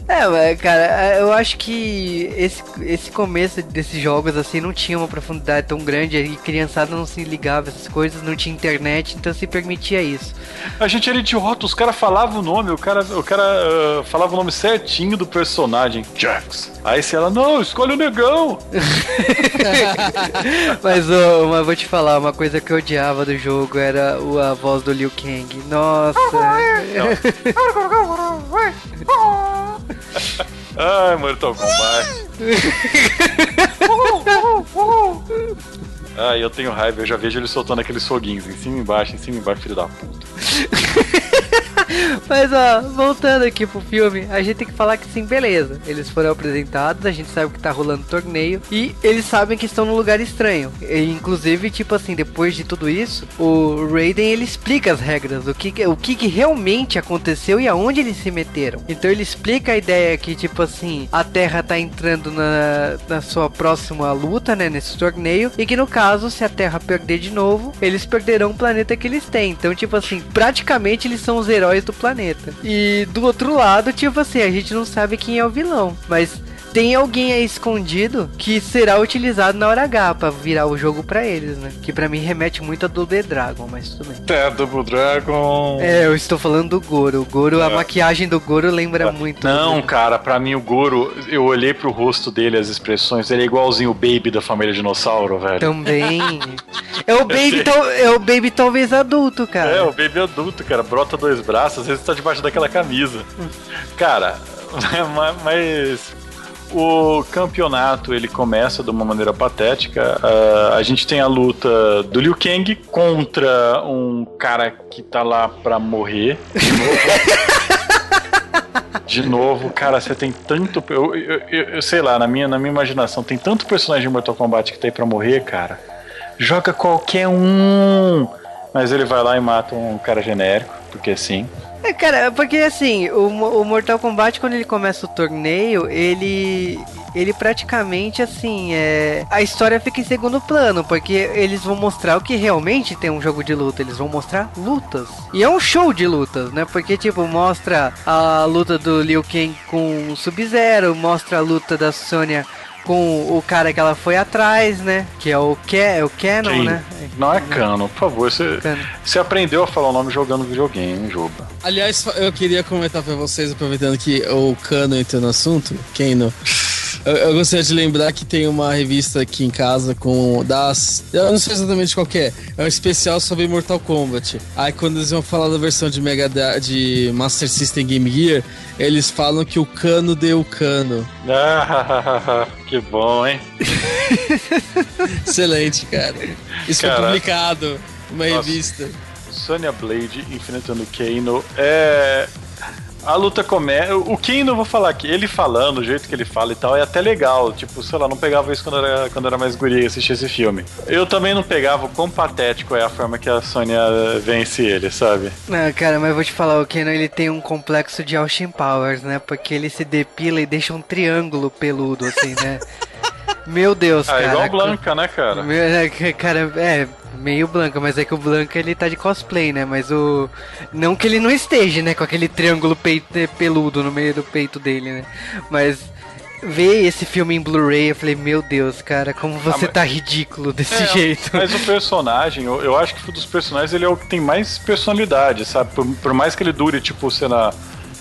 É, mas, cara, eu acho que esse, esse começo desses jogos, assim, não tinha uma profundidade tão grande e criançada não se ligava a essas coisas, não tinha internet, então se permitia isso. A gente era idiota, os caras falavam o nome, o cara, o cara ah, falava o nome certinho do personagem, Jax. Aí você ela, não, escolhe o negão. <laughs> Mas, ô, mas vou te falar, uma coisa que eu odiava do jogo era a voz do Liu Kang. Nossa. <laughs> <laughs> Ai, Mortal Kombat. Ai, eu tenho raiva, eu já vejo ele soltando aqueles foguinhos em cima e embaixo, em cima e embaixo, filho da puta. Mas ó, voltando aqui pro filme, a gente tem que falar que sim, beleza. Eles foram apresentados, a gente sabe que tá rolando torneio e eles sabem que estão num lugar estranho. E, inclusive, tipo assim, depois de tudo isso, o Raiden ele explica as regras, o que, o que, que realmente aconteceu e aonde eles se meteram. Então ele explica a ideia que, tipo assim, a Terra tá entrando na, na sua próxima luta, né, nesse torneio, e que no caso, se a Terra perder de novo, eles perderão o planeta que eles têm. Então, tipo assim, praticamente eles são os heróis do planeta. E do outro lado, tipo assim, a gente não sabe quem é o vilão, mas tem alguém aí escondido que será utilizado na hora H pra virar o jogo pra eles, né? Que pra mim remete muito a Double Dragon, mas tudo bem. É, Double Dragon. É, eu estou falando do Goro. O Goro, a maquiagem do Goro lembra muito. do Não, cara, pra mim o Goro, eu olhei pro rosto dele, as expressões, ele é igualzinho o Baby da família Dinossauro, velho. Também. <laughs> É o Baby, tal- é o Baby talvez adulto, cara. É, o Baby adulto, cara, brota dois braços, às vezes tá debaixo daquela camisa. Cara, ma- <laughs> mas o campeonato ele começa de uma maneira patética. Ah, a gente tem a luta do Liu Kang contra um cara que tá lá pra morrer. De novo. <laughs> De novo, cara, você tem tanto. Eu, eu, eu- eu sei lá, na minha, na minha imaginação, tem tanto personagem de Mortal Kombat que tá aí pra morrer, cara. Joga qualquer um. Mas ele vai lá e mata um cara genérico, porque sim. É, cara, porque assim, o, o Mortal Kombat, quando ele começa o torneio, ele. Ele praticamente, assim, é. A história fica em segundo plano, porque eles vão mostrar o que realmente tem um jogo de luta. Eles vão mostrar lutas. E é um show de lutas, né? Porque, tipo, mostra a luta do Liu Kang com o Sub-Zero, mostra a luta da Sonya com o cara que ela foi atrás, né? Que é o, Ke é o Canon, Quem? né? Não é cano, por favor. Você, Cano. você aprendeu a falar o nome jogando videogame, Juba. Aliás, eu queria comentar pra vocês, aproveitando que o Cano entrou no assunto, Kano. Eu, eu gostaria de lembrar que tem uma revista aqui em casa com das. Eu não sei exatamente qual que é. É um especial sobre Mortal Kombat. Aí quando eles vão falar da versão de Mega de Master System Game Gear, eles falam que o cano deu cano. Ah, <laughs> que bom, hein? <laughs> Excelente, cara. Isso Caraca. foi publicado numa Nossa. revista. Sonya Blade enfrentando Kano. É. A luta começa. O Kano, eu vou falar aqui, ele falando, o jeito que ele fala e tal, é até legal. Tipo, sei lá, não pegava isso quando era, quando era mais guri e assistia esse filme. Eu também não pegava o quão patético é a forma que a Sonya vence ele, sabe? Não, cara, mas eu vou te falar, o Kenan ele tem um complexo de Austin Powers, né? Porque ele se depila e deixa um triângulo peludo, assim, né? <laughs> Meu Deus, Ah, cara. igual a Blanca, né, cara? Meu, é, cara, é, meio Blanca, mas é que o Blanca ele tá de cosplay, né? Mas o. Não que ele não esteja, né? Com aquele triângulo peito, peludo no meio do peito dele, né? Mas. Ver esse filme em Blu-ray, eu falei, meu Deus, cara, como você mas- tá ridículo desse É, jeito. Mas o personagem, eu, eu acho que dos personagens ele é o que tem mais personalidade, sabe? Por, por mais que ele dure, tipo, sei lá,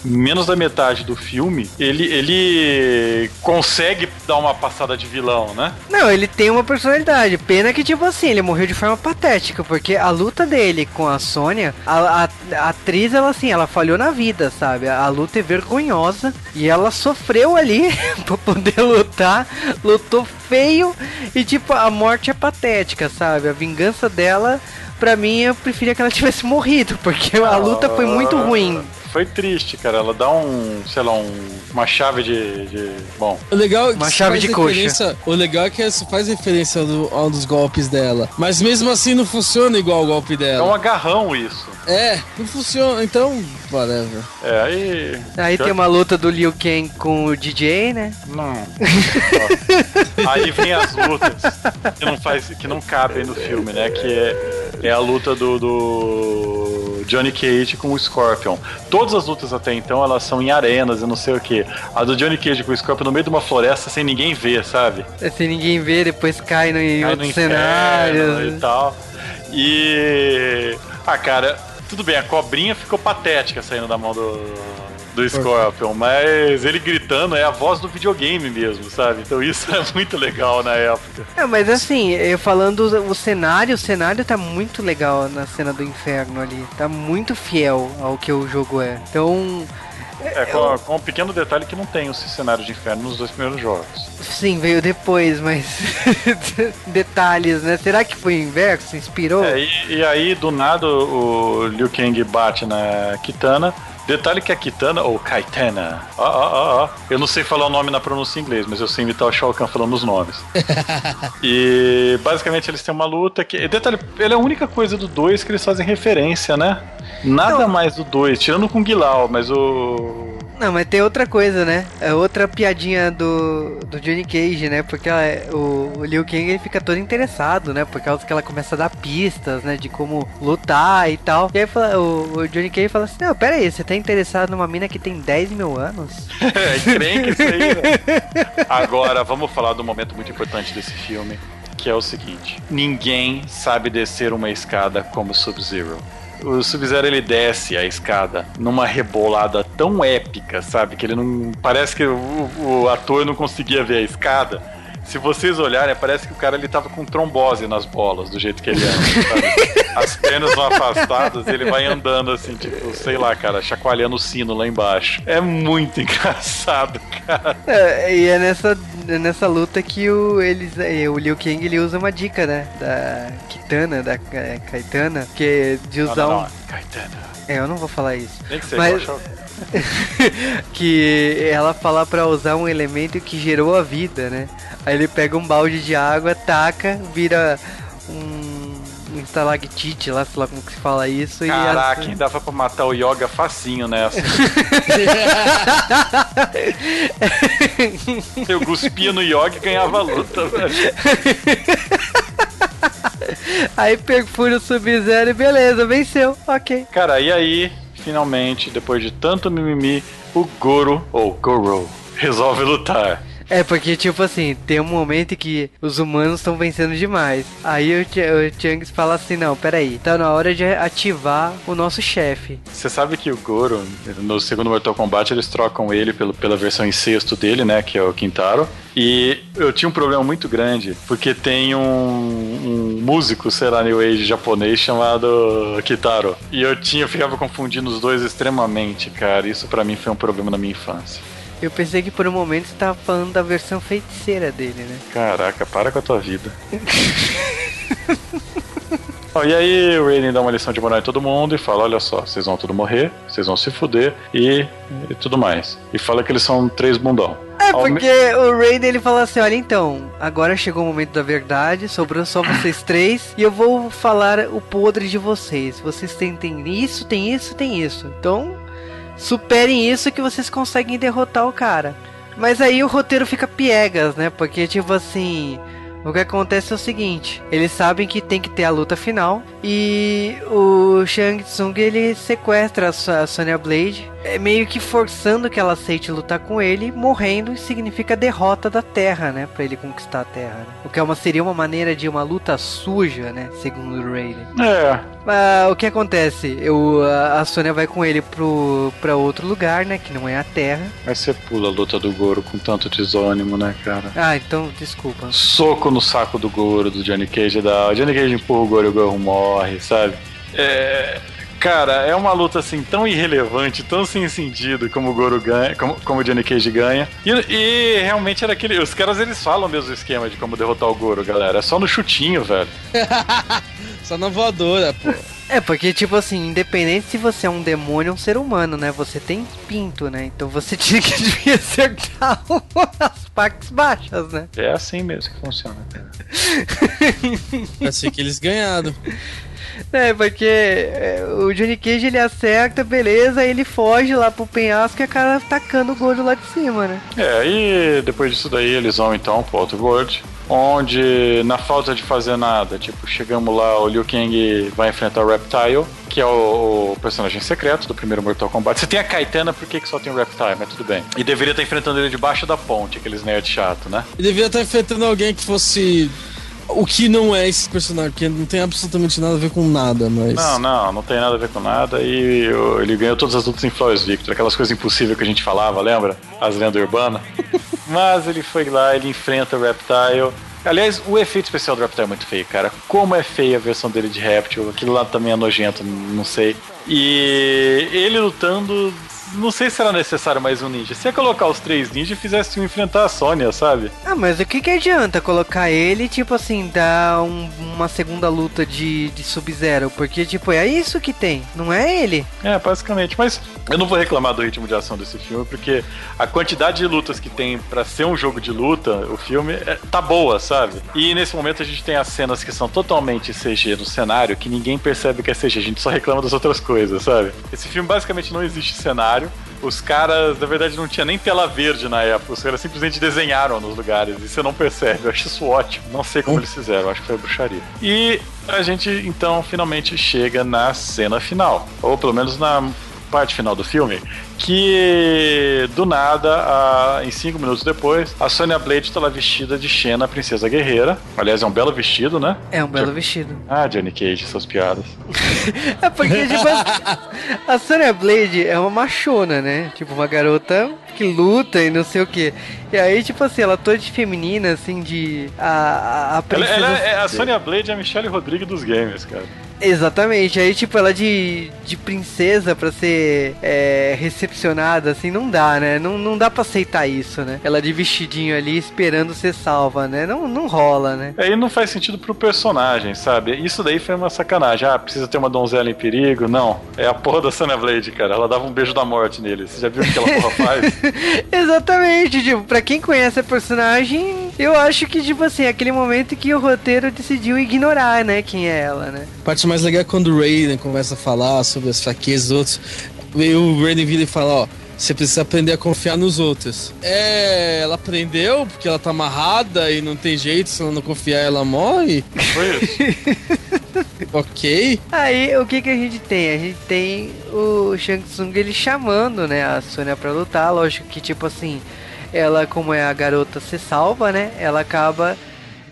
menos da metade do filme, ele, ele consegue dar uma passada de vilão, né? Não, ele tem uma personalidade. Pena que, tipo assim, ele morreu de forma patética. Porque a luta dele com a Sônia, a, a- a atriz, ela assim, ela falhou na vida, sabe? A, a luta é vergonhosa. E ela sofreu ali <laughs> pra poder lutar. Lutou feio. E, tipo, a morte é patética, sabe? A vingança dela. Pra mim, eu preferia que ela tivesse <laughs> morrido, porque a luta foi muito ruim. Foi triste, cara. Ela dá um, sei lá, um, uma chave de, de- Bom, O legal é que Uma chave de coxa. O legal é que isso faz referência ao, ao dos golpes dela. Mas mesmo assim não funciona igual o golpe é um dela. agarrão isso. É, não funciona. Então, whatever. É, aí. Aí tem uma luta do Liu Kang com o DJ, né? Não. Aí vem as lutas que não faz, que não cabem no filme, né? Que é, é a luta do, do Johnny Cage com o Scorpion. Todas as lutas até então elas são em arenas e não sei o que. A do Johnny Cage com o Scorpion no meio de uma floresta sem ninguém ver, sabe? Sem ninguém ver, depois cai no, em Cai no outro inferno cenário. e tal. E. Ah, cara, tudo bem, a cobrinha ficou patética saindo da mão do. Do Scorpion, mas ele gritando é a voz do videogame mesmo, sabe? Então isso <laughs> é muito legal na época. É, mas assim, eu falando o cenário, o cenário tá muito legal na cena do inferno ali. Tá muito fiel ao que o jogo é. Então, É, com, com um pequeno detalhe que não tem esse cenário de inferno nos dois primeiros jogos. sim, veio depois, mas. <laughs> detalhes, né? Será que foi o inverso? Inspirou? É, e, e aí, do nada, o Liu Kang bate na Kitana. Detalhe que a Kitana, ou Kaitana, ó, ó, ó, ó. Eu não sei falar o nome na pronúncia em inglês, mas eu sei imitar o Shao Kahn falando os nomes. <laughs> e basicamente eles têm uma luta que. Detalhe, ele é a única coisa do 2 que eles fazem referência, né? Nada Não. mais do 2, tirando com o Guilau, mas o. Não, mas tem outra coisa, né? É outra piadinha do, do Johnny Cage, né? Porque ela, o, o Liu Kang ele fica todo interessado, né? Por causa que ela começa a dar pistas, né? De como lutar e tal. E aí fala, o, o Johnny Cage fala assim: Não, pera aí, você tá interessado numa mina que tem 10 mil anos? <laughs> é, que isso aí, né? Agora, vamos falar do momento muito importante desse filme, que é o seguinte: ninguém sabe descer uma escada como Sub-Zero o Sub-Zero ele desce a escada numa rebolada tão épica, sabe? Que ele não. Parece que o, o ator não conseguia ver a escada se vocês olharem, parece que o cara ele tava com trombose nas bolas, do jeito que ele anda, sabe? As pernas vão afastadas, ele vai andando assim, tipo, sei lá, cara, chacoalhando o sino lá embaixo. É muito <laughs> engraçado, cara. É, e é nessa, é nessa luta que o, eles, é, o Liu Kang ele usa uma dica, né? Da Kitana, da é, Kaitana, que é de usar não, não, não. um. Kaitana. É, eu não vou falar isso. Nem que seja, mas... <laughs> que ela fala para usar um elemento que gerou a vida, né? Aí ele pega um balde de água, taca, vira um, estalactite lá, sei lá como que se fala isso. Caraca, e dava pra matar o Yoga facinho nessa. <laughs> Eu cuspia no Yoga e ganhava a luta, velho. <laughs> <laughs> Aí perfura o Sub-Zero e beleza, venceu, ok. Cara, e aí, finalmente, depois de tanto mimimi, o Goro, ou Goro, resolve lutar. É, porque, tipo assim, tem um momento que os humanos estão vencendo demais. Aí o, o Changs fala assim: não, peraí, tá na hora de ativar o nosso chefe. Você sabe que o Goro, no segundo Mortal Kombat, eles trocam ele pelo, pela versão em sexto dele, né? Que é o Quintaro. E eu tinha um problema muito grande, porque tem um, um músico, sei lá, New Age japonês chamado Kitaro. E eu tinha, eu ficava confundindo os dois extremamente, cara. Isso para mim foi um problema na minha infância. Eu pensei que por um momento você tava falando da versão feiticeira dele, né? Caraca, para com a tua vida. <laughs> e aí o Raiden dá uma lição de moral em todo mundo e fala: olha só, vocês vão tudo morrer, vocês vão se fuder e, e tudo mais. E fala que eles são três bundão. É porque o Raiden ele fala assim: olha, então, agora chegou o momento da verdade, sobrou só vocês <laughs> três, e eu vou falar o podre de vocês. Vocês têm, têm isso, tem isso, tem isso. Então, superem isso que vocês conseguem derrotar o cara. Mas aí o roteiro fica piegas, né? Porque, tipo assim. O que acontece é o seguinte: eles sabem que tem que ter a luta final e o Shang Tsung ele sequestra a Sonya Blade é meio que forçando que ela aceite lutar com ele, morrendo significa derrota da Terra, né? Pra ele conquistar a Terra. Né? O que é uma, seria uma maneira de uma luta suja, né? Segundo o Raiden. É. Ah, o que acontece? Eu, a Sônia vai com ele pro, pra outro lugar, né? Que não é a Terra. Mas você pula a luta do Goro com tanto desânimo, né, cara? Ah, então, desculpa. Soco no saco do Goro, do Johnny Cage, da... O Johnny Cage empurra o Goro e o Goro morre, sabe? É... Cara, é uma luta assim tão irrelevante, tão sem sentido como o Goro ganha, como, como o Johnny Cage ganha. E, e, realmente era aquele. Os caras eles falam mesmo o esquema de como derrotar o Goro, galera. É só no chutinho, velho. <laughs> só na voadora, pô. <laughs> É, porque, tipo assim, independente se você é um demônio ou um ser humano, né? Você tem pinto, né? Então você <laughs> tinha que acertar <laughs> as partes baixas, né? É assim mesmo que funciona, cara. é assim que eles ganharam. É, porque é, o Johnny Cage ele acerta, beleza, aí ele foge lá pro penhasco e a cara tacando o gordo lá de cima, né? É, e depois disso daí eles vão então pro outro gordo. Onde, na falta de fazer nada, tipo, chegamos lá, o Liu Kang vai enfrentar o Reptile, que é o, o personagem secreto do primeiro Mortal Kombat. Você tem a Kaitana, por que, que só tem o Reptile? Mas tudo bem. E deveria estar enfrentando ele debaixo da ponte, aqueles nerd chato, né? E deveria estar enfrentando alguém que fosse o que não é esse personagem, porque não tem absolutamente nada a ver com nada, mas. Não, não, não tem nada a ver com nada. E ele ganhou todas as lutas em Flores Victor, aquelas coisas impossíveis que a gente falava, lembra? As lendas urbanas. <laughs> mas ele foi lá, ele enfrenta o Reptile. Aliás, o efeito especial do Reptile é muito feio, cara. Como é feia a versão dele de Reptile. Aquilo lá também é nojento, não sei. E ele lutando não sei se era necessário mais um ninja. Se ia colocar os três ninjas e fizesse um enfrentar a Sônia, sabe? Ah, mas o que, que adianta colocar ele, tipo assim, dar um, uma segunda luta de, de Sub-Zero? Porque, tipo, é isso que tem, não é ele. É, basicamente. Mas eu não vou reclamar do ritmo de ação desse filme, porque a quantidade de lutas que tem para ser um jogo de luta, o filme, é, tá boa, sabe? E nesse momento a gente tem as cenas que são totalmente CG no cenário, que ninguém percebe que é CG, a gente só reclama das outras coisas, sabe? Esse filme basicamente não existe cenário cenário. Os caras, na verdade, não tinha nem tela verde na época. Os caras simplesmente desenharam nos lugares. E você não percebe. Eu acho isso ótimo. Não sei como eles fizeram. Acho que foi bruxaria. E a gente, então, finalmente chega na cena final. Ou pelo menos na parte final do filme, que do nada, a, em cinco minutos depois, a Sonya Blade tá lá vestida de Xena, princesa guerreira. Aliás, é um belo vestido, né? É um belo vestido. Ah, Johnny Cage, suas piadas. <laughs> é porque, tipo, a, a Sonya Blade é uma machona, né? Tipo, uma garota que luta e não sei o que. E aí, tipo assim, ela toda de feminina, assim, de. A, a, princesa... ela, ela é a Sonya Blade é a Michelle Rodrigues dos games, cara. Exatamente, aí tipo, ela de, de princesa pra ser é, recepcionada, assim, não dá, né? Não, não dá pra aceitar isso, né? Ela de vestidinho ali esperando ser salva, né? Não, não rola, né? Aí não faz sentido pro personagem, sabe? Isso daí foi uma sacanagem. Ah, precisa ter uma donzela em perigo? Não. É a porra da Sonya Blade, cara. Ela dava um beijo da morte nele. Você já viu o que aquela porra faz? <laughs> <laughs> Exatamente, tipo, pra quem conhece a personagem, eu acho que, tipo assim, é aquele momento que o roteiro decidiu ignorar, né, quem é ela, né? Parte mais legal é quando o Raiden começa a falar sobre as fraquezas dos outros. E o Raiden vira e fala, ó, você precisa aprender a confiar nos outros. É, ela aprendeu porque ela tá amarrada e não tem jeito, se ela não confiar ela morre. Foi isso. <laughs> ok. Aí o que que a gente tem? A gente tem o Shang Tsung ele chamando, né, a Sônia pra lutar. Lógico que tipo assim, ela como é a garota se salva, né? Ela acaba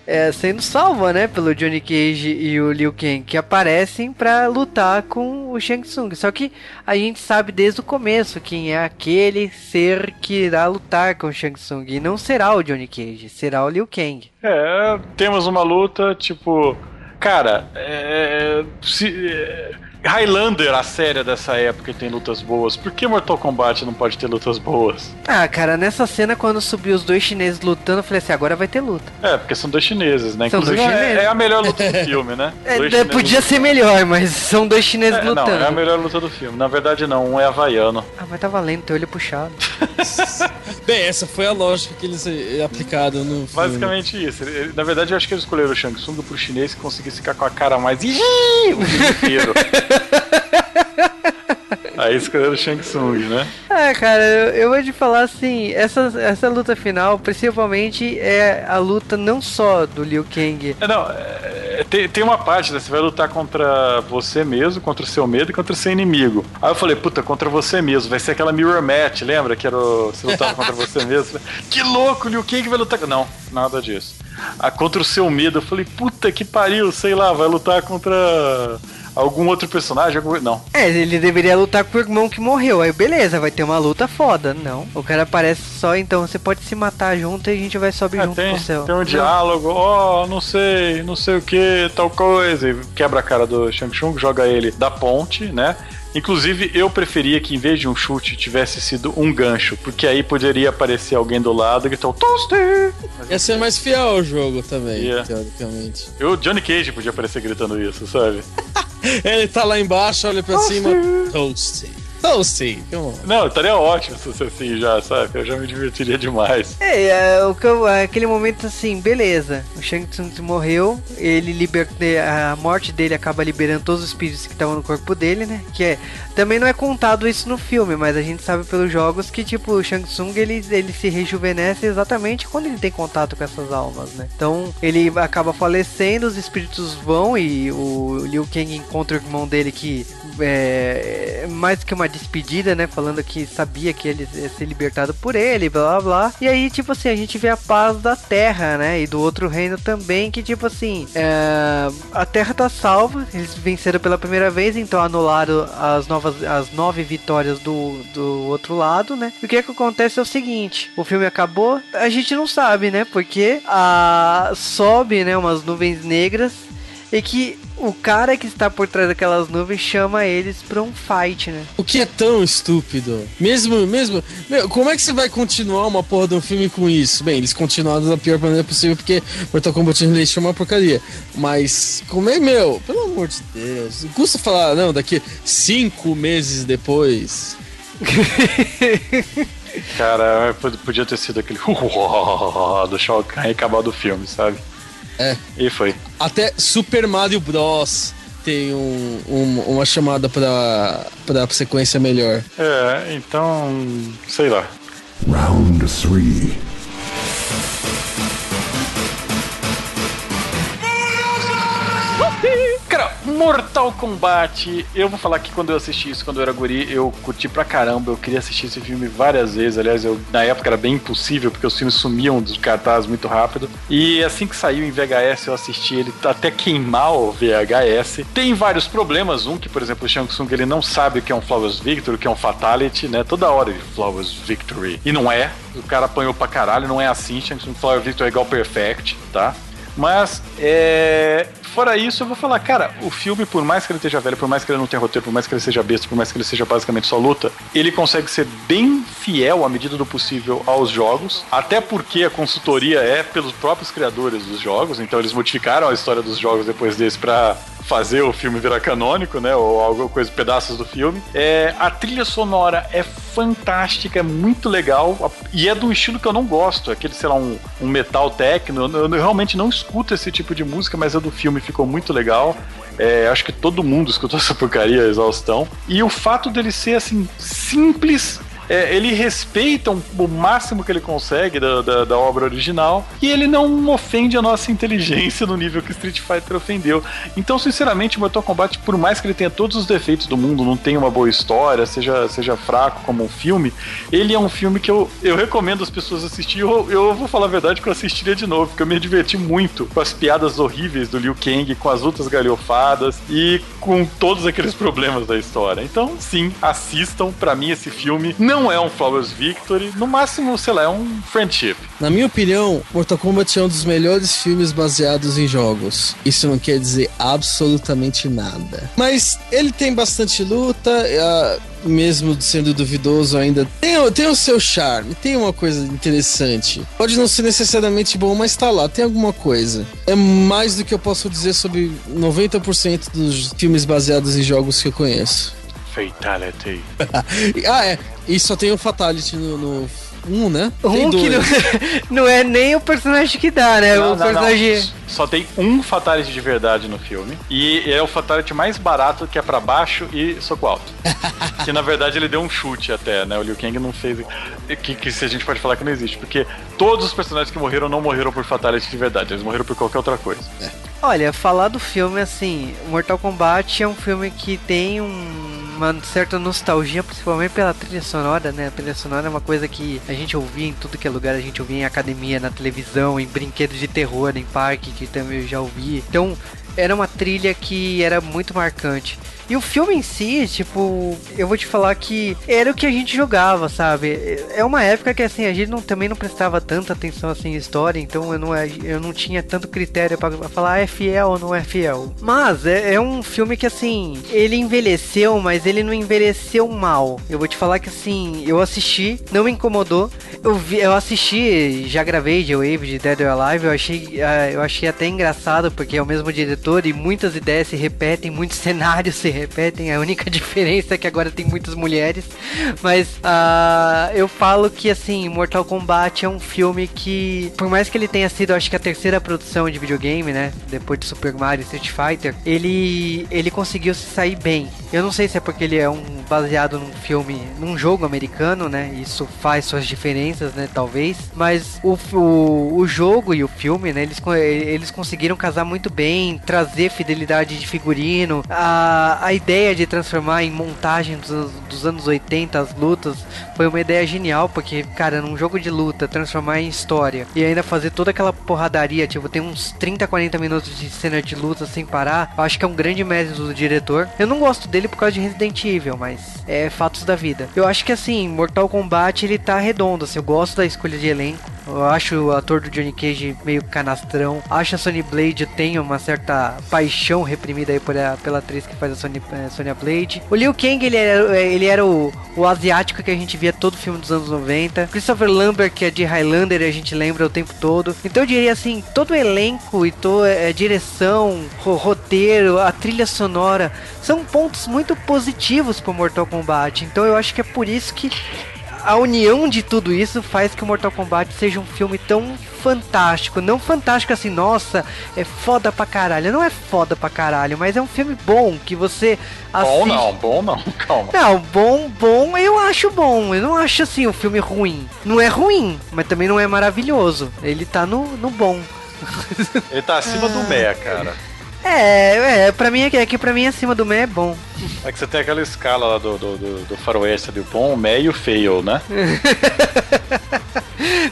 é, sendo salva, né, pelo Johnny Cage e o Liu Kang, que aparecem para lutar com o Shang Tsung. Só que a gente sabe desde o começo quem é aquele ser que irá lutar com o Shang Tsung. E não será o Johnny Cage, será o Liu Kang. É, temos uma luta, tipo. Cara, é, se, é, Highlander, a série dessa época, tem lutas boas. Por que Mortal Kombat não pode ter lutas boas? Ah, cara, nessa cena, quando subiu os dois chineses lutando, eu falei assim: agora vai ter luta. É, porque são dois chineses, né? São Inclusive, dois chineses. É, é, a melhor luta do <laughs> filme, né? É, podia ser melhor, mas são dois chineses é, lutando. Não, é a melhor luta do filme. Na verdade, não, um é havaiano. Ah, mas tá valendo, teu olho puxado. <laughs> Bem, essa foi a lógica que eles eh, aplicaram no filme. Basicamente isso. Na verdade, eu acho que eles escolheram o Shang Tsung pro chinês que conseguisse ficar com a cara mais. <laughs> o filme inteiro. <laughs> Aí escolheram o Shang Tsung, né? Ah, cara, eu, eu vou te falar assim, essa, essa luta final, principalmente, é a luta não só do Liu Kang. É, não, é, tem, tem uma parte, né? Você vai lutar contra você mesmo, contra o seu medo e contra o seu inimigo. Aí eu falei, puta, contra você mesmo, vai ser aquela mirror match, lembra? Que era o, você lutava <laughs> contra você mesmo. Que louco, Liu Kang vai lutar. Não, nada disso. Ah, contra o seu medo, eu falei, puta que pariu, sei lá, vai lutar contra algum outro personagem? Algum... Não. É, ele deveria lutar com o irmão que morreu. Aí beleza, vai ter uma luta foda. Não. O cara aparece só, então você pode se matar junto e a gente vai subir é, junto tem, pro céu. Tem um não. diálogo, ó, oh, não sei, não sei o que, tal coisa. E quebra a cara do Shang Tsung, joga ele da ponte, né? Inclusive, eu preferia que em vez de um chute tivesse sido um gancho, porque aí poderia aparecer alguém do lado e gritar Toaster! Ia ser mais fiel ao jogo também, yeah. teoricamente. Eu, Johnny Cage podia aparecer gritando isso, sabe? Ele tá lá embaixo, olha pra Toasty. cima. Toasty. Então sim, Não, estaria ótimo se fosse assim já, sabe? Eu já me divertiria demais. É, é, o que eu, é aquele momento assim, beleza. O Shang Tsung morreu, ele liberta. A morte dele acaba liberando todos os espíritos que estavam no corpo dele, né? Que é. Também não é contado isso no filme, mas a gente sabe pelos jogos que, tipo, o Shang Tsung ele, ele se rejuvenesce exatamente quando ele tem contato com essas almas, né? Então ele acaba falecendo, os espíritos vão e o Liu Kang encontra o irmão dele que é mais que uma despedida, né? Falando que sabia que ele ia ser libertado por ele, blá blá blá. E aí, tipo assim, a gente vê a paz da Terra, né? E do outro reino também, que tipo assim, é... a Terra tá salva, eles venceram pela primeira vez, então anularam as novas, as nove vitórias do, do outro lado, né? E o que é que acontece é o seguinte: o filme acabou, a gente não sabe, né? Porque a sobe, né? Umas nuvens negras e que o cara que está por trás daquelas nuvens chama eles pra um fight, né? O que é tão estúpido? Mesmo, mesmo. Meu, como é que você vai continuar uma porra de um filme com isso? Bem, eles continuaram da pior maneira possível porque Mortal Kombat Annihilation é uma porcaria. Mas, como é, meu? Pelo amor de Deus. Custa falar, não, daqui cinco meses depois. <laughs> Cara, podia ter sido aquele <laughs> do Shao Kahn e acabar do filme, sabe? É. E foi. Até Super Mario Bros. tem um, um, uma chamada pra, pra sequência melhor. É, então. sei lá. Round 3. Mortal Kombat, eu vou falar que quando eu assisti isso, quando eu era guri, eu curti pra caramba, eu queria assistir esse filme várias vezes, aliás, eu, na época era bem impossível, porque os filmes sumiam dos cartazes muito rápido, e assim que saiu em VHS, eu assisti ele até queimar o VHS. Tem vários problemas, um que, por exemplo, o Shang Tsung, ele não sabe o que é um Flawless Victory, o que é um Fatality, né, toda hora ele Flawless Victory, e não é, o cara apanhou pra caralho, não é assim, Shang Tsung Flawless Victory é igual Perfect, tá? Mas, é, fora isso, eu vou falar, cara, o filme, por mais que ele esteja velho, por mais que ele não tenha roteiro, por mais que ele seja besta, por mais que ele seja basicamente só luta, ele consegue ser bem fiel à medida do possível aos jogos, até porque a consultoria é pelos próprios criadores dos jogos, então eles modificaram a história dos jogos depois desse pra fazer o filme virar canônico, né? Ou alguma coisa, pedaços do filme. É, a trilha sonora é fantástica, é muito legal. E é do estilo que eu não gosto. Aquele, sei lá, um, um metal techno. Eu, eu realmente não escuto esse tipo de música, mas a do filme ficou muito legal. É, acho que todo mundo escutou essa porcaria, exaustão. E o fato dele ser assim, simples é, ele respeita um, o máximo que ele consegue da, da, da, obra original e ele não ofende a nossa inteligência no nível que Street Fighter ofendeu. Então, sinceramente, Mortal Kombat, por mais que ele tenha todos os defeitos do mundo, não tenha uma boa história, seja, seja fraco como um filme, ele é um filme que eu, eu recomendo as pessoas assistirem. Eu, eu vou falar a verdade que eu assistiria de novo, porque eu me diverti muito com as piadas horríveis do Liu Kang, com as lutas galhofadas e com todos aqueles problemas da história. Então, sim, assistam. Para mim, esse filme não não é um Flawless Victory, no máximo, sei lá, é um Friendship. Na minha opinião, Mortal Kombat é um dos melhores filmes baseados em jogos. Isso não quer dizer absolutamente nada. Mas ele tem bastante luta, uh, mesmo sendo duvidoso ainda. Tem, tem o seu charme, tem uma coisa interessante. Pode não ser necessariamente bom, mas tá lá, tem alguma coisa. É mais do que eu posso dizer sobre 90% dos filmes baseados em jogos que eu conheço. Fatality. <laughs> ah, é. E só tem o Fatality no, no um, né? Um que não, <laughs> não, é nem o personagem que dá, né? Não, o personagem. Não, Só tem um Fatality de verdade no filme. E é o Fatality mais barato, que é para baixo e soco alto. <laughs> que na verdade ele deu um chute até, né? O Liu Kang não fez. Que, que se a gente pode falar que não existe. Porque todos os personagens que morreram não morreram por Fatality de verdade. Eles morreram por qualquer outra coisa. É. Olha, falar do filme assim, Mortal Kombat é um filme que tem um uma certa nostalgia, principalmente pela trilha sonora, né? A trilha sonora é uma coisa que a gente ouvia em tudo que é lugar, a gente ouvia em academia, na televisão, em brinquedos de terror, em parque, que também eu já ouvi. Então, era uma trilha que era muito marcante. E o filme em si, tipo, eu vou te falar que era o que a gente jogava, sabe? É uma época que assim, a gente não, também não prestava tanta atenção assim em história, então eu não, é, eu não tinha tanto critério para falar ah, é fiel ou não é fiel. Mas é, é, um filme que assim, ele envelheceu, mas ele não envelheceu mal. Eu vou te falar que assim, eu assisti, não me incomodou. Eu, vi, eu assisti, já gravei de Wave de Dead or Alive, eu achei, uh, eu achei até engraçado, porque é o mesmo diretor e muitas ideias se repetem, muitos <laughs> cenários se repetem. A única <laughs> diferença é que agora tem muitas mulheres. Mas uh, eu falo que assim, Mortal Kombat é um filme que, por mais que ele tenha sido, acho que a terceira produção de videogame, né? Depois de Super Mario e Street Fighter, ele, ele conseguiu se sair bem. Eu não sei se é porque ele é um baseado num filme, num jogo americano, né? Isso faz suas diferenças, né? Talvez. Mas o, o, o jogo e o filme, né? Eles, eles conseguiram casar muito bem, trazer fidelidade de figurino, a, a ideia de transformar em montagem dos, dos anos 80 as lutas foi uma ideia genial, porque, cara, num jogo de luta, transformar em história e ainda fazer toda aquela porradaria, tipo, tem uns 30, 40 minutos de cena de luta sem parar, eu acho que é um grande mérito do diretor. Eu não gosto dele por causa de Resident Evil, mas é fatos da vida. Eu acho que assim, Mortal Kombat ele tá redondo, assim, eu gosto da escolha de elenco. Eu acho o ator do Johnny Cage meio canastrão. Acho a Sony Blade tem uma certa paixão reprimida aí por a, pela atriz que faz a Sony, Sonya Blade. O Liu Kang, ele era, ele era o, o asiático que a gente via todo filme dos anos 90. Christopher Lambert, que é de Highlander, a gente lembra o tempo todo. Então eu diria assim, todo o elenco e toda é, direção, roteiro, a trilha sonora, são pontos muito positivos pro Mortal Kombat. Então eu acho que é por isso que a união de tudo isso faz que o Mortal Kombat seja um filme tão fantástico. Não fantástico assim, nossa, é foda pra caralho. Não é foda pra caralho, mas é um filme bom que você assiste. Bom não, bom <laughs> não, calma. Não, bom, bom, eu acho bom. Eu não acho assim um filme ruim. Não é ruim, mas também não é maravilhoso. Ele tá no, no bom. Ele tá acima do Meia, cara. É, é, pra mim é que, é que pra mim acima do Mé é bom. É que você tem aquela escala lá do, do, do, do faroeste ali, o bom, o Mé e o fail, né? <laughs>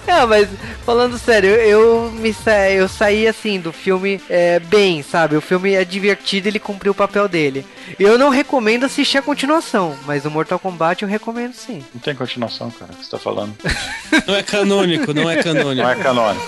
Não, mas falando sério, eu me sa eu saí assim do filme é, bem, sabe? O filme é divertido, ele cumpriu o papel dele. Eu não recomendo assistir a continuação, mas o Mortal Kombat eu recomendo sim. Não tem continuação, cara, o que você tá falando? Não é canônico, não é canônico. Não é canônico.